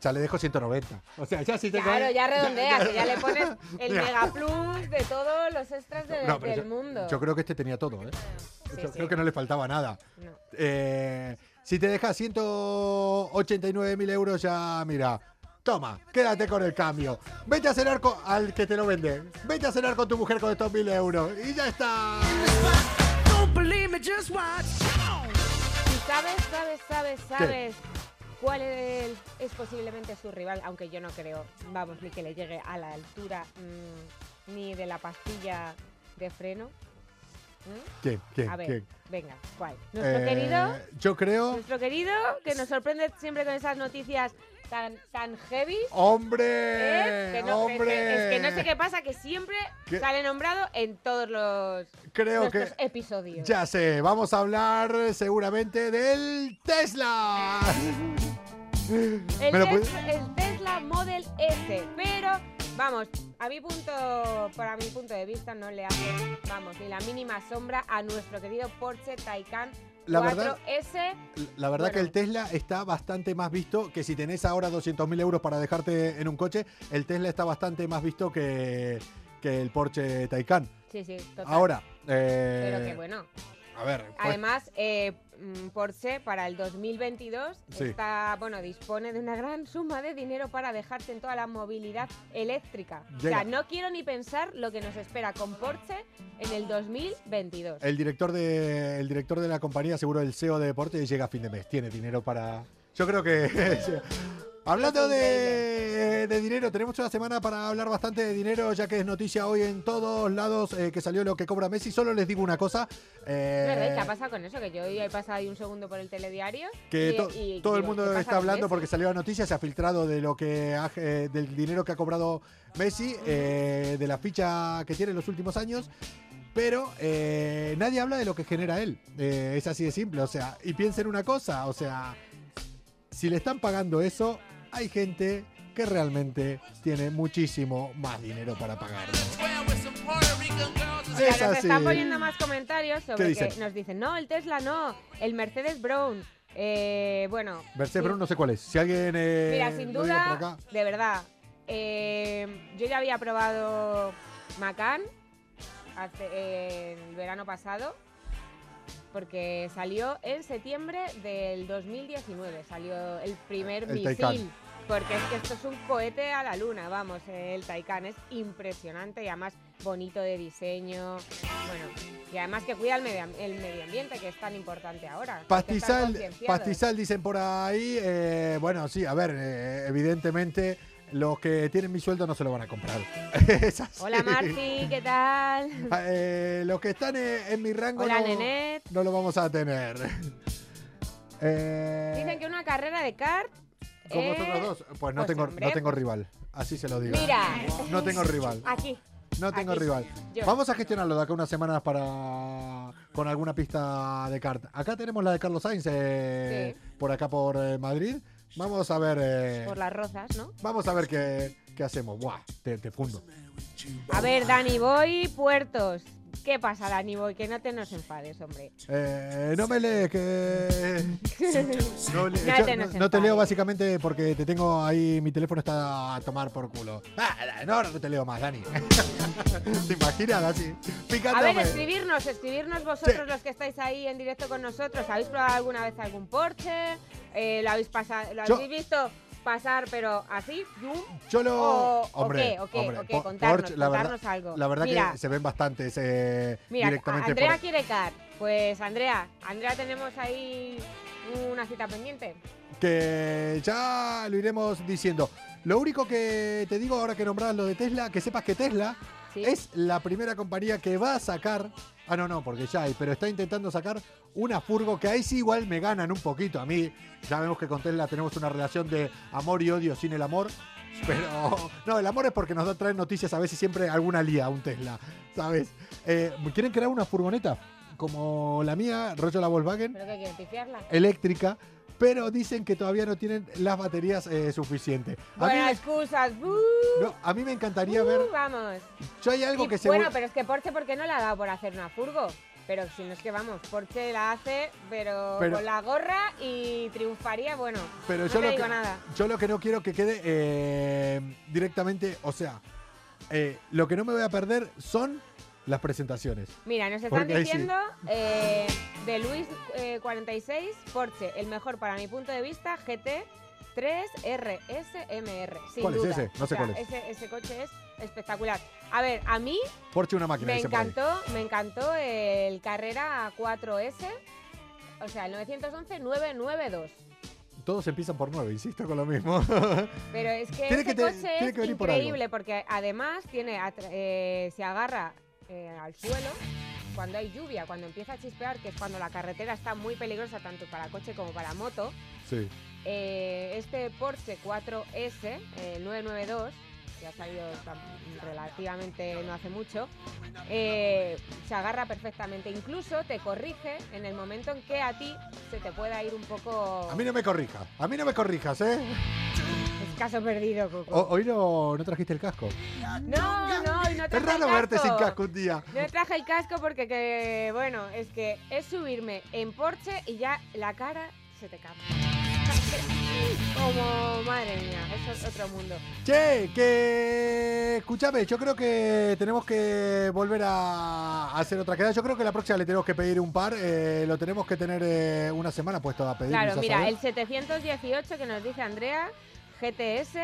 Speaker 3: ya le dejo 190. O sea, ya sí tengo.
Speaker 7: Claro, ya redondeas, que ya le pones el mega plus de todos los extras de-
Speaker 3: No, pero
Speaker 7: del
Speaker 3: yo,
Speaker 7: mundo.
Speaker 3: yo creo que este tenía todo, ¿eh?
Speaker 7: Sí,
Speaker 3: yo
Speaker 7: sí.
Speaker 3: creo que no le faltaba nada.
Speaker 7: No.
Speaker 3: Eh, si te dejas 189 mil euros, ya mira. Toma, quédate con el cambio. Vete a cenar con, al que te lo vende. Vete a cenar con tu mujer con estos mil euros. Y ya está.
Speaker 7: ¿Y sabes, sabes, sabes, sabes cuál es, es posiblemente su rival? Aunque yo no creo, vamos, ni que le llegue a la altura mm, ni de la pastilla de freno. ¿Mm?
Speaker 3: ¿Quién? ¿Quién?
Speaker 7: A ver,
Speaker 3: ¿Quién?
Speaker 7: venga, ¿cuál? Nuestro
Speaker 3: Eh,
Speaker 7: querido,
Speaker 3: Yo creo.
Speaker 7: nuestro querido, que nos sorprende siempre con esas noticias tan, tan heavy.
Speaker 3: ¡Hombre!
Speaker 7: ¿eh? Que no,
Speaker 3: ¡Hombre!
Speaker 7: que- es que no sé qué pasa, que siempre
Speaker 3: ¿Qué?
Speaker 7: sale nombrado en todos los
Speaker 3: Creo que.
Speaker 7: episodios.
Speaker 3: Ya sé, vamos a hablar seguramente del Tesla.
Speaker 7: El,
Speaker 3: ¿Me lo
Speaker 7: Tes-
Speaker 3: puedes-
Speaker 7: el Tesla Model S, pero vamos, a mi punto, para mi punto de vista no le hace, vamos, ni la mínima sombra a nuestro querido Porsche Taycan
Speaker 3: La verdad-
Speaker 7: 4S.
Speaker 3: La verdad que el Tesla está bastante más visto que si tenés ahora 200.000 euros para dejarte en un coche, el Tesla está bastante más visto que, que el Porsche Taycan.
Speaker 7: Sí, sí, total.
Speaker 3: Ahora, eh,
Speaker 7: Pero que bueno.
Speaker 3: a ver, pues,
Speaker 7: Además, eh, Porsche para el 2022
Speaker 3: Sí.
Speaker 7: está, bueno, dispone de una gran suma de dinero para dejarse en toda la movilidad eléctrica. O
Speaker 3: Llega.
Speaker 7: sea, no quiero ni pensar lo que nos espera con Porsche en el 2022.
Speaker 3: el director de el director de la compañía, seguro el CEO de Porsche, llega a fin de mes, tiene dinero para. Yo creo que Hablando de, de dinero, tenemos una semana para hablar bastante de dinero, ya que es noticia hoy en todos lados eh, que salió lo que cobra Messi. Solo les digo una cosa. eh,
Speaker 7: ¿Es verdad? ¿Y ¿Qué ha pasado con eso? Que yo hoy he pasado ahí un segundo por el telediario.
Speaker 3: que
Speaker 7: y-
Speaker 3: to-
Speaker 7: y
Speaker 3: todo el mundo
Speaker 7: ¿qué pasa
Speaker 3: está hablando porque salió la noticia, se ha filtrado de lo que ha- eh, del dinero que ha cobrado Messi, eh, de la ficha que tiene en los últimos años. Pero eh, nadie habla de lo que genera él. Eh, es así de simple. O sea, y piensen una cosa. O sea, si le están pagando eso, hay gente que realmente tiene muchísimo más dinero para pagarlo.
Speaker 7: Mira,
Speaker 3: Es
Speaker 7: nos
Speaker 3: así.
Speaker 7: están poniendo más comentarios sobre que nos dicen, no, el Tesla no, el Mercedes Brown. Eh, bueno,
Speaker 3: Mercedes Brown no sé cuál es. Si alguien. eh,
Speaker 7: mira, sin duda,
Speaker 3: acá.
Speaker 7: de verdad, eh, yo ya había probado Macan hace, el verano pasado, porque salió en septiembre del 2019, salió el primer
Speaker 3: El
Speaker 7: misil.
Speaker 3: Taycan.
Speaker 7: Porque es que esto es un cohete a la luna, vamos, el Taycan es impresionante y además bonito de diseño, bueno, y además que cuida el medio, el medio ambiente, que es tan importante ahora.
Speaker 3: Pastizal, pastizal dicen por ahí. eh, bueno, sí, a ver, eh, evidentemente los que tienen mi sueldo no se lo van a comprar.
Speaker 7: Hola Marci, ¿qué tal?
Speaker 3: Eh, los que están en mi rango
Speaker 7: Hola
Speaker 3: no,
Speaker 7: Nenet.
Speaker 3: no lo vamos a tener. Eh,
Speaker 7: Dicen que una carrera de kart.
Speaker 3: ¿Con
Speaker 7: eh,
Speaker 3: vosotros dos? Pues no
Speaker 7: pues,
Speaker 3: tengo,
Speaker 7: hombre,
Speaker 3: no tengo
Speaker 7: pues-
Speaker 3: rival. Así se lo digo.
Speaker 7: Mira.
Speaker 3: No tengo rival.
Speaker 7: Aquí.
Speaker 3: No tengo
Speaker 7: aquí,
Speaker 3: rival.
Speaker 7: yo.
Speaker 3: Vamos a gestionarlo de acá unas semanas para con alguna pista de kart. Acá tenemos la de Carlos Sainz eh,
Speaker 7: Sí.
Speaker 3: por acá por eh, Madrid. Vamos a ver. eh,
Speaker 7: Por las rozas, ¿no?
Speaker 3: Vamos a ver qué, ¿qué hacemos? Buah, te, te fundo.
Speaker 7: A ver, Dani Boy, puertos. ¿Qué pasa, Dani Boy? Que no te nos enfades, hombre.
Speaker 3: Eh, no me lees, que... No, le-
Speaker 7: No
Speaker 3: yo
Speaker 7: te
Speaker 3: no-
Speaker 7: nos
Speaker 3: no te leo básicamente porque te tengo ahí, mi teléfono está a tomar por culo. Ah, no, no te leo más, Dani. ¿Te imaginas así?
Speaker 7: A ver, escribirnos, escribirnos vosotros los que estáis ahí en directo con nosotros. ¿Habéis probado alguna vez algún Porsche? Eh, ¿Lo habéis pasado, lo
Speaker 3: Yo-
Speaker 7: habéis visto pasar, pero así?
Speaker 3: Yo lo...
Speaker 7: O-
Speaker 3: hombre, hombre,
Speaker 7: contarnos,
Speaker 3: Porsche, la verdad,
Speaker 7: contarnos algo.
Speaker 3: La verdad
Speaker 7: Mira.
Speaker 3: que se ven bastantes eh,
Speaker 7: Mira,
Speaker 3: directamente
Speaker 7: Andrea
Speaker 3: por-
Speaker 7: quiere car. Pues Andrea, Andrea tenemos ahí una cita pendiente.
Speaker 3: que ya lo iremos diciendo. Lo único que te digo ahora que nombrabas lo de Tesla, que sepas que Tesla
Speaker 7: Sí.
Speaker 3: es la primera compañía que va a sacar. Ah, no, no, porque ya hay, pero está intentando sacar una furgo que ahí sí igual me ganan un poquito. A mí, ya vemos que con Tesla tenemos una relación de amor y odio sin el amor. Pero no, el amor es porque nos traen noticias a veces siempre alguna lía un Tesla, ¿sabes? Eh, ¿Quieren crear una furgoneta? Como la mía, rollo la Volkswagen,
Speaker 7: ¿Pero qué quieren, pifiarla?
Speaker 3: eléctrica, pero dicen que todavía no tienen las baterías eh, suficientes. A mí,
Speaker 7: excusas.
Speaker 3: a mí me encantaría
Speaker 7: ¡bú!
Speaker 3: ver.
Speaker 7: Vamos.
Speaker 3: Yo hay algo
Speaker 7: Y,
Speaker 3: que se.
Speaker 7: bueno, pero es que Porsche, ¿por qué no le ha dado por hacer una furgo? Pero si no es que vamos, Porsche la hace, pero,
Speaker 3: Pero-
Speaker 7: con la gorra y triunfaría, bueno.
Speaker 3: pero
Speaker 7: no
Speaker 3: yo,
Speaker 7: te
Speaker 3: lo
Speaker 7: digo
Speaker 3: que,
Speaker 7: nada.
Speaker 3: yo lo que no quiero que quede eh, directamente, o sea, eh, lo que no me voy a perder son las presentaciones.
Speaker 7: Mira, nos están
Speaker 3: Porque ahí sí.
Speaker 7: diciendo eh, de Luis eh, 46, Porsche, el mejor para mi punto de vista, GT 3 RSMR. Sin
Speaker 3: ¿Cuál es ese? No
Speaker 7: O
Speaker 3: sé
Speaker 7: sea,
Speaker 3: cuál es.
Speaker 7: Ese, ese coche es espectacular. A ver, a mí
Speaker 3: Porsche una máquina.
Speaker 7: me encantó, me encantó el Carrera 4S, o sea, el 911 992.
Speaker 3: Todos empiezan por 9, insisto con lo mismo.
Speaker 7: Pero es que
Speaker 3: Tiene
Speaker 7: ese
Speaker 3: que te-
Speaker 7: coche es
Speaker 3: que por
Speaker 7: increíble porque además tiene eh, se agarra eh, al suelo cuando hay lluvia, cuando empieza a chispear, que es cuando la carretera está muy peligrosa tanto para coche como para moto.
Speaker 3: sí.
Speaker 7: eh, este Porsche 4S eh, 992 que ha salido relativamente no hace mucho, eh, se agarra perfectamente. Incluso te corrige en el momento en que a ti se te pueda ir un poco...
Speaker 3: A mí no me corrijas. A mí no me corrijas, ¿eh?
Speaker 7: Es caso perdido, Coco.
Speaker 3: O- hoy no, no trajiste el casco.
Speaker 7: No, no, hoy no
Speaker 3: Es
Speaker 7: traje
Speaker 3: raro
Speaker 7: el
Speaker 3: verte sin casco un día.
Speaker 7: No traje el casco porque, que, bueno, es que es subirme en Porsche y ya la cara se te cambia. Como, madre mía, eso es otro mundo.
Speaker 3: Che, que escúchame, yo creo que tenemos que volver a hacer otra quedada. Yo creo que la próxima le tenemos que pedir un par. eh, lo tenemos que tener eh, una semana puesto a pedir.
Speaker 7: Claro, mira, el 718 que nos dice Andrea, GTS,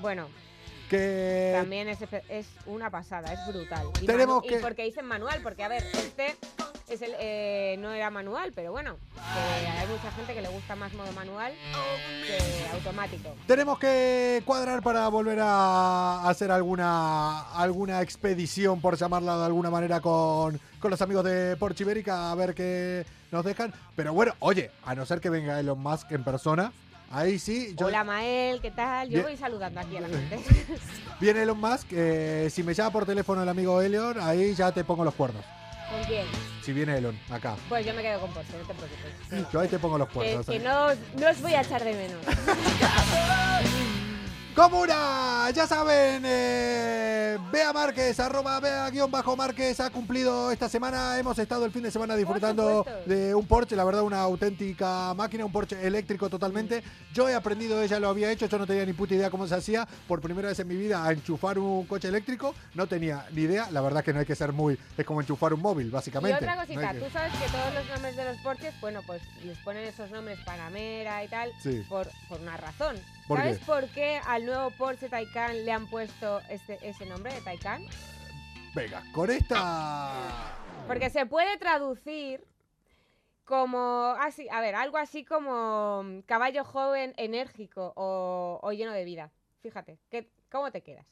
Speaker 7: bueno,
Speaker 3: que
Speaker 7: también es, una pasada, es brutal. Y,
Speaker 3: Tenemos que-
Speaker 7: y porque dicen manual, porque a ver, este es el, eh, no era manual, pero bueno, que hay mucha gente que le gusta más modo manual que automático.
Speaker 3: tenemos que cuadrar para volver a hacer alguna alguna expedición, por llamarla de alguna manera, con, con los amigos de Porsche Ibérica a ver qué nos dejan. Pero bueno, oye, a no ser que venga Elon Musk en persona, ahí sí. Yo,
Speaker 7: Hola Mael, ¿qué tal? Yo
Speaker 3: Bien.
Speaker 7: voy saludando aquí a la gente.
Speaker 3: Viene Elon Musk, eh, si me llama por teléfono el amigo Elon, ahí ya te pongo los cuernos.
Speaker 7: ¿Con quién?
Speaker 3: Si viene Elon, acá.
Speaker 7: Pues yo me quedo con Porsche, no te preocupes.
Speaker 3: Yo ahí te pongo los
Speaker 7: Que,
Speaker 3: cuernos.
Speaker 7: que
Speaker 3: ahí.
Speaker 7: no, no os voy a echar de menos.
Speaker 3: Comuna, ya saben, eh, Bea Márquez, arroba Bea guion bajo Márquez ha cumplido esta semana. Hemos estado el fin de semana disfrutando de un Porsche, la verdad, una auténtica máquina, un Porsche eléctrico totalmente. Yo he aprendido, ella lo había hecho, yo no tenía ni puta idea cómo se hacía por primera vez en mi vida a enchufar un coche eléctrico. No tenía ni idea, la verdad que no hay que ser muy, es como enchufar un móvil,
Speaker 7: Y
Speaker 3: básicamente.
Speaker 7: otra
Speaker 3: No hay
Speaker 7: cosita,
Speaker 3: que-
Speaker 7: tú sabes que todos los nombres de los Porsches, bueno, pues les ponen esos nombres Panamera y tal
Speaker 3: Sí.
Speaker 7: por, por una razón.
Speaker 3: ¿Por
Speaker 7: ¿Sabes
Speaker 3: qué?
Speaker 7: por qué al nuevo Porsche Taycan le han puesto este, ese nombre de Taycan?
Speaker 3: Venga, con esta...
Speaker 7: Porque se puede traducir como así, a ver, algo así como mm, caballo joven, enérgico o, o lleno de vida. Fíjate, ¿qué, ¿cómo te quedas?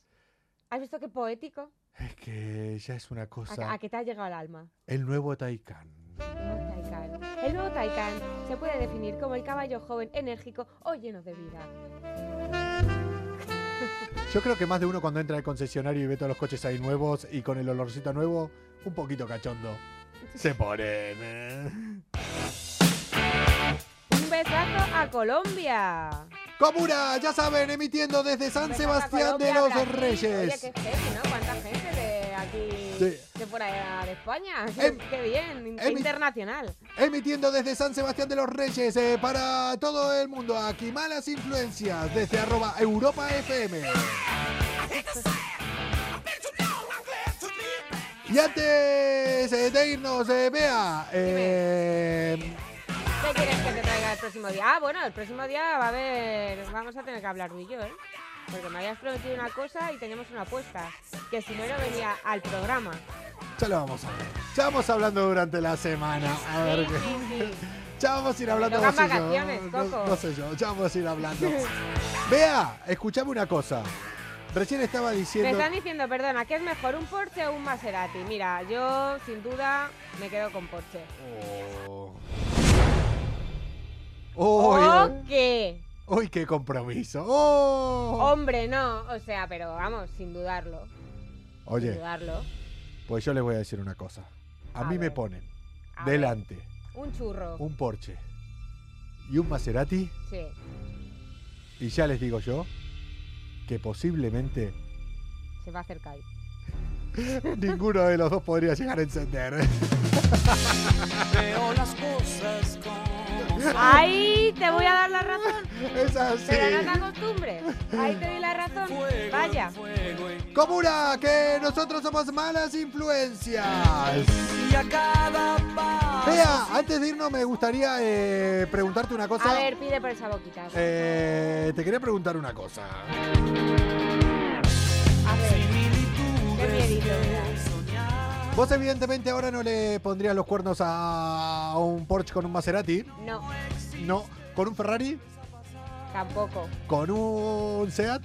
Speaker 7: ¿Has visto qué poético?
Speaker 3: Es que ya es una
Speaker 7: ¿A,
Speaker 3: cosa...
Speaker 7: a que te ha llegado al alma?
Speaker 3: El nuevo Taycan.
Speaker 7: El nuevo Taycan. El nuevo Taycan se puede definir como el caballo joven, enérgico o lleno de vida.
Speaker 3: Yo creo que más de uno cuando entra al concesionario y ve todos los coches ahí nuevos y con el olorcito nuevo, un poquito cachondo. Se ponen. ¿eh?
Speaker 7: Un besazo a Colombia.
Speaker 3: Comuna, ya saben, emitiendo desde San Sebastián de los
Speaker 7: Brasil. Oye,
Speaker 3: Reyes.
Speaker 7: qué heavy, ¿no? ¿Cuánta gente de aquí,
Speaker 3: Sí.
Speaker 7: de fuera de España?
Speaker 3: Em-
Speaker 7: qué bien, internacional.
Speaker 3: Emitiendo desde San Sebastián de los Reyes eh, para todo el mundo. Aquí malas influencias desde arroba Europa FM. Y antes eh, de irnos, eh, Bea, eh,
Speaker 7: ¿Qué quieres que te traiga el próximo día? Ah, bueno, el próximo día va a haber. Vamos a tener que hablar tú y yo, ¿eh? Porque me habías prometido una cosa y teníamos una apuesta. Que si no, no venía al programa.
Speaker 3: ya lo vamos a ver. Ya vamos hablando durante la semana. A ver
Speaker 7: Sí,
Speaker 3: qué-
Speaker 7: sí, sí.
Speaker 3: Ya vamos a ir hablando vos y yo.
Speaker 7: vacaciones,
Speaker 3: No- sé yo, ya vamos a ir hablando. Vea, escuchame una cosa. Recién estaba
Speaker 7: Me
Speaker 3: diciendo.
Speaker 7: están diciendo, perdona, ¿qué es mejor, un Porsche o un Maserati? Mira, yo sin duda me quedo con Porsche.
Speaker 3: Oh. Oh,
Speaker 7: ¿O qué?
Speaker 3: Uy, qué compromiso. Oh.
Speaker 7: Hombre, no. O sea, pero vamos, sin dudarlo. Sin
Speaker 3: Oye,
Speaker 7: dudarlo.
Speaker 3: pues yo les voy a decir una cosa. A,
Speaker 7: A
Speaker 3: mí me ponen
Speaker 7: A ver,
Speaker 3: delante
Speaker 7: Un churro.
Speaker 3: un Porsche y un Maserati
Speaker 7: Sí.
Speaker 3: y ya les digo yo que posiblemente
Speaker 7: Se va a acercar.
Speaker 3: ninguno de los dos podría llegar a encender.
Speaker 6: Veo las cosas como
Speaker 7: ¡Ay! Te voy a dar la razón.
Speaker 3: es así.
Speaker 7: Pero no te acostumbres. Ahí te doy la razón. Vaya.
Speaker 3: Comuna, que nosotros somos malas influencias.
Speaker 6: y a cada paso.
Speaker 3: Vea, antes de irnos me gustaría eh, preguntarte una cosa.
Speaker 7: A ver, pide por esa boquita.
Speaker 3: Eh, te quería preguntar una cosa.
Speaker 7: A ver. Qué miedito,
Speaker 6: soñar.
Speaker 3: Vos evidentemente ahora no le pondrías los cuernos a un Porsche con un Maserati.
Speaker 7: No,
Speaker 3: No. ¿Con un Ferrari?
Speaker 7: tampoco.
Speaker 3: ¿Con un Seat?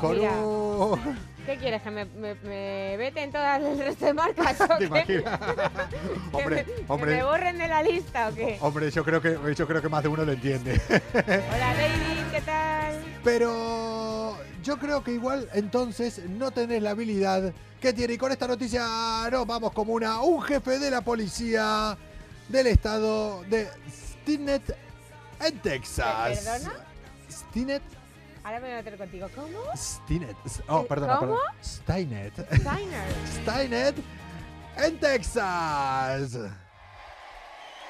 Speaker 3: ¿Con
Speaker 7: Mira.
Speaker 3: un...?
Speaker 7: ¿Qué quieres? ¿Que me, me, me vete en todas el resto de marcas o
Speaker 3: ¿Te imaginas?
Speaker 7: ¿Que
Speaker 3: hombre,
Speaker 7: me- ¿Que me
Speaker 3: hombre,
Speaker 7: borren de la lista o qué?
Speaker 3: hombre, yo creo que yo creo que más de uno lo entiende.
Speaker 7: Hola, David, ¿qué tal?
Speaker 3: Pero yo creo que igual entonces no tenés la habilidad que tiene. Y con esta noticia nos vamos como una. Un jefe de la policía del estado de Stinnett en Texas.
Speaker 7: ¿Perdona?
Speaker 3: Stinnett,
Speaker 7: Ahora me voy a meter contigo. ¿Cómo?
Speaker 3: Stinnett. Oh,
Speaker 7: Eh,
Speaker 3: perdona,
Speaker 7: ¿cómo?
Speaker 3: perdona. Steinet.
Speaker 7: Steiner.
Speaker 3: Steinet en Texas.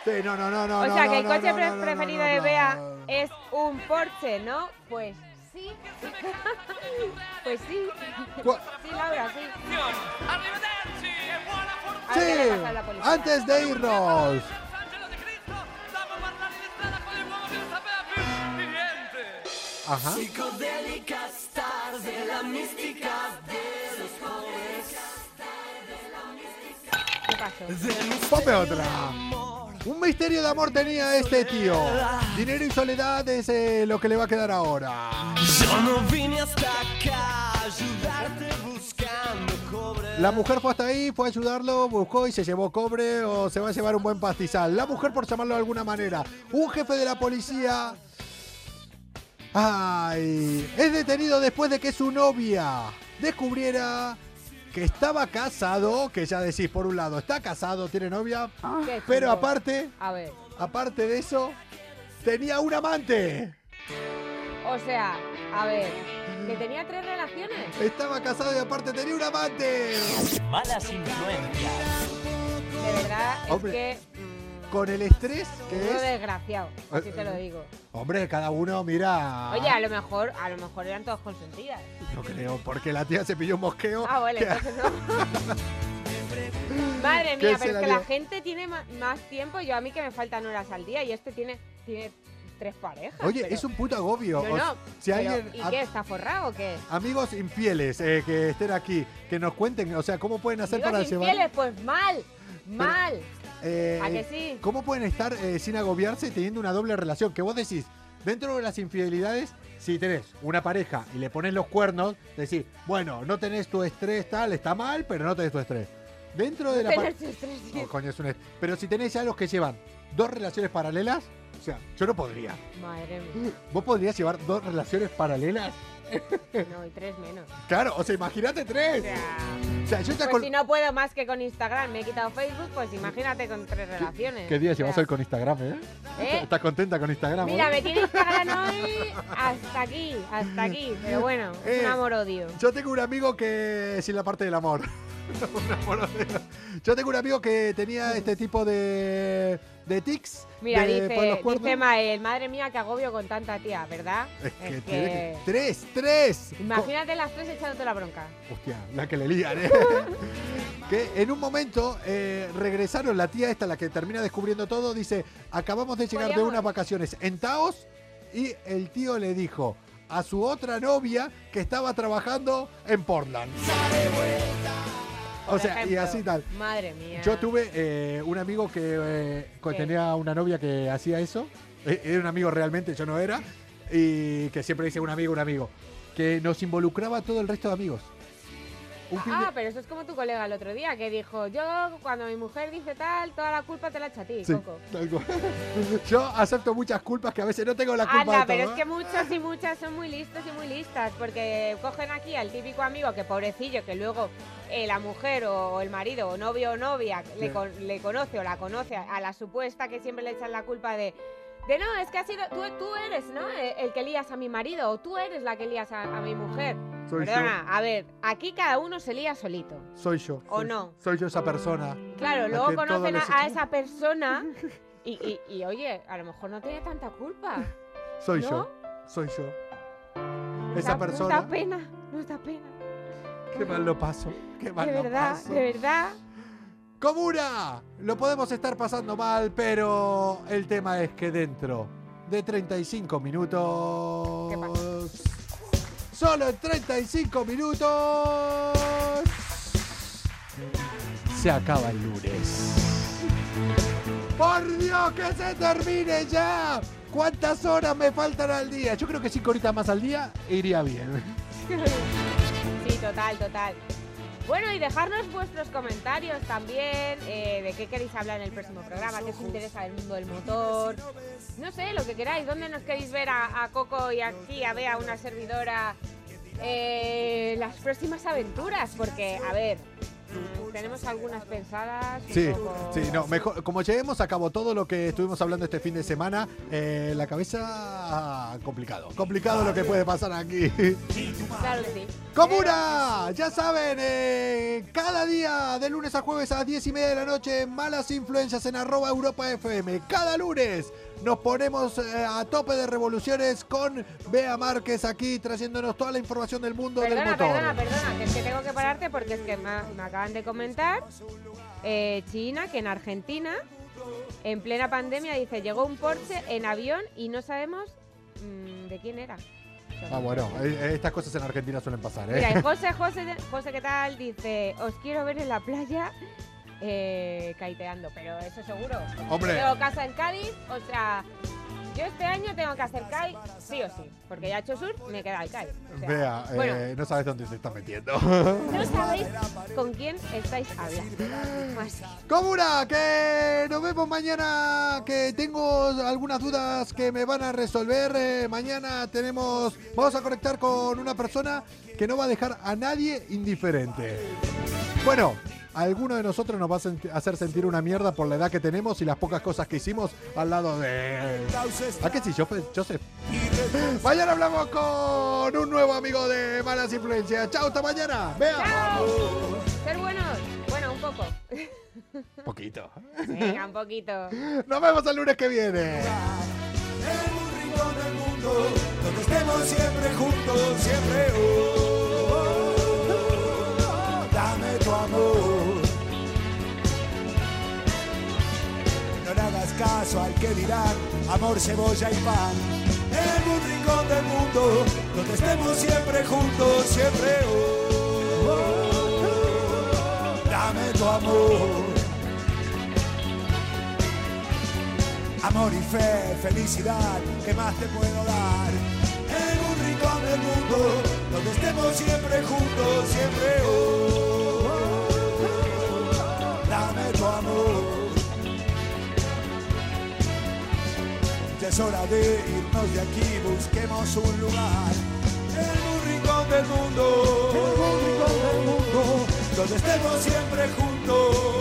Speaker 3: Sí, no, no, no, no.
Speaker 7: o sea,
Speaker 3: no,
Speaker 7: que el
Speaker 3: no,
Speaker 7: coche
Speaker 3: no,
Speaker 7: pre-
Speaker 3: no, no,
Speaker 7: preferido de. Bea es un Porsche, ¿no? Pues sí. pues sí. Sí, Laura, sí.
Speaker 6: Arrivederci e
Speaker 3: Sí, antes de irnos. Ajá.
Speaker 6: De la mística de los
Speaker 7: ¿Qué pasó?
Speaker 3: Ponme otra. Un misterio de amor tenía este tío. Dinero y soledad es eh, lo que le va a quedar ahora.
Speaker 6: Yo no vine hasta acá a ayudarte buscando cobre.
Speaker 3: La mujer fue hasta ahí, fue a ayudarlo, buscó y se llevó cobre o se va a llevar un buen pastizal. La mujer, por llamarlo de alguna manera. Un jefe de la policía. Ay, es detenido después de que su novia descubriera que estaba casado, que ya decís, por un lado, está casado, tiene novia,
Speaker 7: ¿Qué
Speaker 3: pero aparte,
Speaker 7: A ver.
Speaker 3: aparte de eso, tenía un amante.
Speaker 7: O sea, a ver. Que tenía tres relaciones.
Speaker 3: Estaba casado y aparte tenía un amante.
Speaker 1: Malas influencias.
Speaker 7: De verdad,
Speaker 3: Hombre.
Speaker 7: es que.
Speaker 3: Con el estrés que
Speaker 7: Uno
Speaker 3: es.
Speaker 7: desgraciado, así
Speaker 3: Eh,
Speaker 7: te lo digo.
Speaker 3: Hombre, cada uno mira.
Speaker 7: Oye, a lo mejor, a lo mejor eran todos consentidas.
Speaker 3: No creo, porque la tía se pilló un mosqueo.
Speaker 7: Ah, vale,
Speaker 3: que-
Speaker 7: entonces no. Madre
Speaker 3: ¿Qué
Speaker 7: mía,
Speaker 3: se
Speaker 7: pero
Speaker 3: la
Speaker 7: es que la
Speaker 3: dio?
Speaker 7: gente tiene ma- más tiempo. Yo a mí que me faltan horas al día y este tiene, tiene tres parejas.
Speaker 3: Oye,
Speaker 7: pero-
Speaker 3: es un puto agobio.
Speaker 7: No,
Speaker 3: O
Speaker 7: no,
Speaker 3: s- si
Speaker 7: pero,
Speaker 3: alguien.
Speaker 7: ¿Y
Speaker 3: a-
Speaker 7: qué? ¿Está forrado o qué?
Speaker 3: Amigos infieles eh, que estén aquí, que nos cuenten, o sea, cómo pueden hacer para llevar.
Speaker 7: infieles, pues mal, mal.
Speaker 3: Eh,
Speaker 7: ¿A que sí?
Speaker 3: ¿Cómo pueden estar eh, sin agobiarse teniendo una doble relación? Que vos decís, dentro de las infidelidades, si tenés una pareja y le pones los cuernos, decís, bueno, no tenés tu estrés tal, está mal, pero no tenés tu estrés. Dentro de la
Speaker 7: Tener
Speaker 3: pa-
Speaker 7: su estrés, sí.
Speaker 3: Oh, coño, es un Pero si tenés ya los que llevan dos relaciones paralelas, o sea, yo no podría.
Speaker 7: Madre mía.
Speaker 3: ¿Vos podrías llevar dos relaciones paralelas?
Speaker 7: No, y tres menos.
Speaker 3: Claro, o sea, imagínate
Speaker 7: O
Speaker 3: tres.
Speaker 7: sea,
Speaker 3: O sea, yo ya
Speaker 7: pues
Speaker 3: con...
Speaker 7: si no puedo más que con Instagram, me he quitado Facebook, pues imagínate con tres relaciones.
Speaker 3: ¿Qué día
Speaker 7: O sea,
Speaker 3: llevas hoy con Instagram, eh?
Speaker 7: ¿eh?
Speaker 3: ¿Estás contenta con Instagram?
Speaker 7: Mira,
Speaker 3: hoy?
Speaker 7: me tiene Instagram hoy hasta aquí, hasta aquí. Pero bueno, es un
Speaker 3: Eh,
Speaker 7: amor-odio.
Speaker 3: Yo tengo un amigo que. Sin la parte del amor. Un. Yo tengo un amigo que tenía este tipo de. De tics.
Speaker 7: Mira,
Speaker 3: de por los
Speaker 7: dice, dice Mael, madre mía, qué agobio con tanta tía, ¿verdad?
Speaker 3: Es que,
Speaker 7: Es
Speaker 3: tiene
Speaker 7: que-
Speaker 3: que- ¡Tres! ¡Tres!
Speaker 7: Imagínate las tres echándote la bronca.
Speaker 3: Hostia, la que le lían, ¿eh? que en un momento eh, regresaron la tía esta, la que termina descubriendo todo, dice: Acabamos de llegar de unas vacaciones en Taos y el tío le dijo a su otra novia que estaba trabajando en Portland. O sea, y así tal.
Speaker 7: Madre mía.
Speaker 3: Yo tuve eh, un amigo que eh, tenía una novia que hacía eso. Eh, Era un amigo realmente, yo no era. Y que siempre dice un amigo, un amigo. Que nos involucraba a todo el resto de amigos.
Speaker 7: Ah, pero eso es como tu colega el otro día que dijo, yo cuando mi mujer dice tal, toda la culpa te la echa a ti,
Speaker 3: Sí,
Speaker 7: Coco.
Speaker 3: tal cual. Yo acepto muchas culpas que a veces no tengo la culpa
Speaker 7: Anda,
Speaker 3: de
Speaker 7: pero
Speaker 3: todo,
Speaker 7: es
Speaker 3: ¿eh?
Speaker 7: que muchos y muchas son muy listos y muy listas, porque cogen aquí al típico amigo que pobrecillo, que luego eh, la mujer o, el marido o novio o novia le, con- le conoce o la conoce a, la supuesta que siempre le echan la culpa de... De no, es que ha sido, tú, tú eres, ¿no? Eh, El que lías a mi marido o tú eres la que lías a, a mi mujer.
Speaker 3: Soy
Speaker 7: Perdona, a ver, aquí cada uno se lía solito.
Speaker 3: Soy yo.
Speaker 7: ¿O
Speaker 3: soy-
Speaker 7: no?
Speaker 3: Soy yo esa persona.
Speaker 7: Claro, luego conocen a, esa persona y, y- y, oye, a lo mejor no tiene tanta culpa.
Speaker 3: Soy
Speaker 7: ¿No?
Speaker 3: yo. Soy yo.
Speaker 7: No
Speaker 3: Esa
Speaker 7: da-
Speaker 3: persona.
Speaker 7: No da pena, no da pena.
Speaker 3: Qué mal lo paso. Qué mal
Speaker 7: De
Speaker 3: lo
Speaker 7: verdad,
Speaker 3: paso.
Speaker 7: de verdad.
Speaker 3: Comuna, lo podemos estar pasando mal, pero el tema es que dentro de 35 minutos...
Speaker 7: ¿Qué pasa?
Speaker 3: Solo en 35 minutos... Se acaba el lunes. ¡Por Dios, que se termine ya! ¿Cuántas horas me faltan al día? Yo creo que 5 horitas más al día iría bien.
Speaker 7: Sí, total, total. Bueno, y dejarnos vuestros comentarios también, eh, de qué queréis hablar en el próximo programa, qué os interesa del mundo del motor. No sé, lo que queráis, dónde nos queréis ver a, Coco y aquí a Bea, una servidora, eh, las próximas aventuras, porque, a ver, tenemos algunas pensadas.
Speaker 3: Sí,
Speaker 7: poco-
Speaker 3: sí, no, mejor, como lleguemos a cabo todo lo que estuvimos hablando este fin de semana, eh, la cabeza ah, complicado. Complicado lo que puede pasar aquí.
Speaker 7: Claro que sí.
Speaker 3: ¡Comuna! Ya saben, eh, cada día de lunes a jueves a las 10 y media de la noche, malas influencias en arroba Europa FM. Cada lunes nos ponemos eh, a tope de revoluciones con Bea Márquez aquí trayéndonos toda la información del mundo del motor.
Speaker 7: perdona, perdona, que es que tengo que pararte porque es que me, me acaban de comentar eh, China que en Argentina, en plena pandemia, dice, llegó un Porsche en avión y no sabemos mm, de quién era.
Speaker 3: Ah, bueno, eh, estas cosas en Argentina suelen pasar, ¿eh?
Speaker 7: Mira, José, José, José, ¿qué tal? Dice, os quiero ver en la playa eh, caiteando, pero eso seguro.
Speaker 3: Hombre.
Speaker 7: Tengo casa en Cádiz, o sea, yo este año tengo que hacer CAI sí o sí, porque ya he hecho sur, me queda el CAI. O sea,
Speaker 3: Vea, eh, no sabes dónde se está metiendo.
Speaker 7: no sabéis con quién estáis hablando. Así.
Speaker 3: Comuna, que nos vemos mañana, que tengo algunas dudas que me van a resolver. Eh, mañana tenemos, vamos a conectar con una persona que no va a dejar a nadie indiferente. Bueno, alguno de nosotros nos va a hacer sentir una mierda por la edad que tenemos y las pocas cosas que hicimos al lado de... ¿A qué sí, Joseph? Joseph? Mañana hablamos con un nuevo amigo de Malas Influencias. Chao, hasta mañana. Vea.
Speaker 7: ¡Chao! Ser buenos. Bueno, un poco.
Speaker 3: Poquito.
Speaker 7: Venga, un poquito.
Speaker 3: Nos vemos el lunes que viene.
Speaker 6: En un rincón del mundo, donde estemos siempre juntos, siempre. oh, caso al que dirán amor, cebolla y pan. En un rincón del mundo, donde estemos siempre juntos, siempre. oh, dame tu amor. Amor y fe, felicidad, ¿qué más te puedo dar? En un rincón del mundo, donde estemos siempre juntos, siempre. oh, dame tu amor. Es hora de irnos de aquí, busquemos un lugar. En un rincón del mundo, en un rincón del mundo, donde estemos siempre juntos.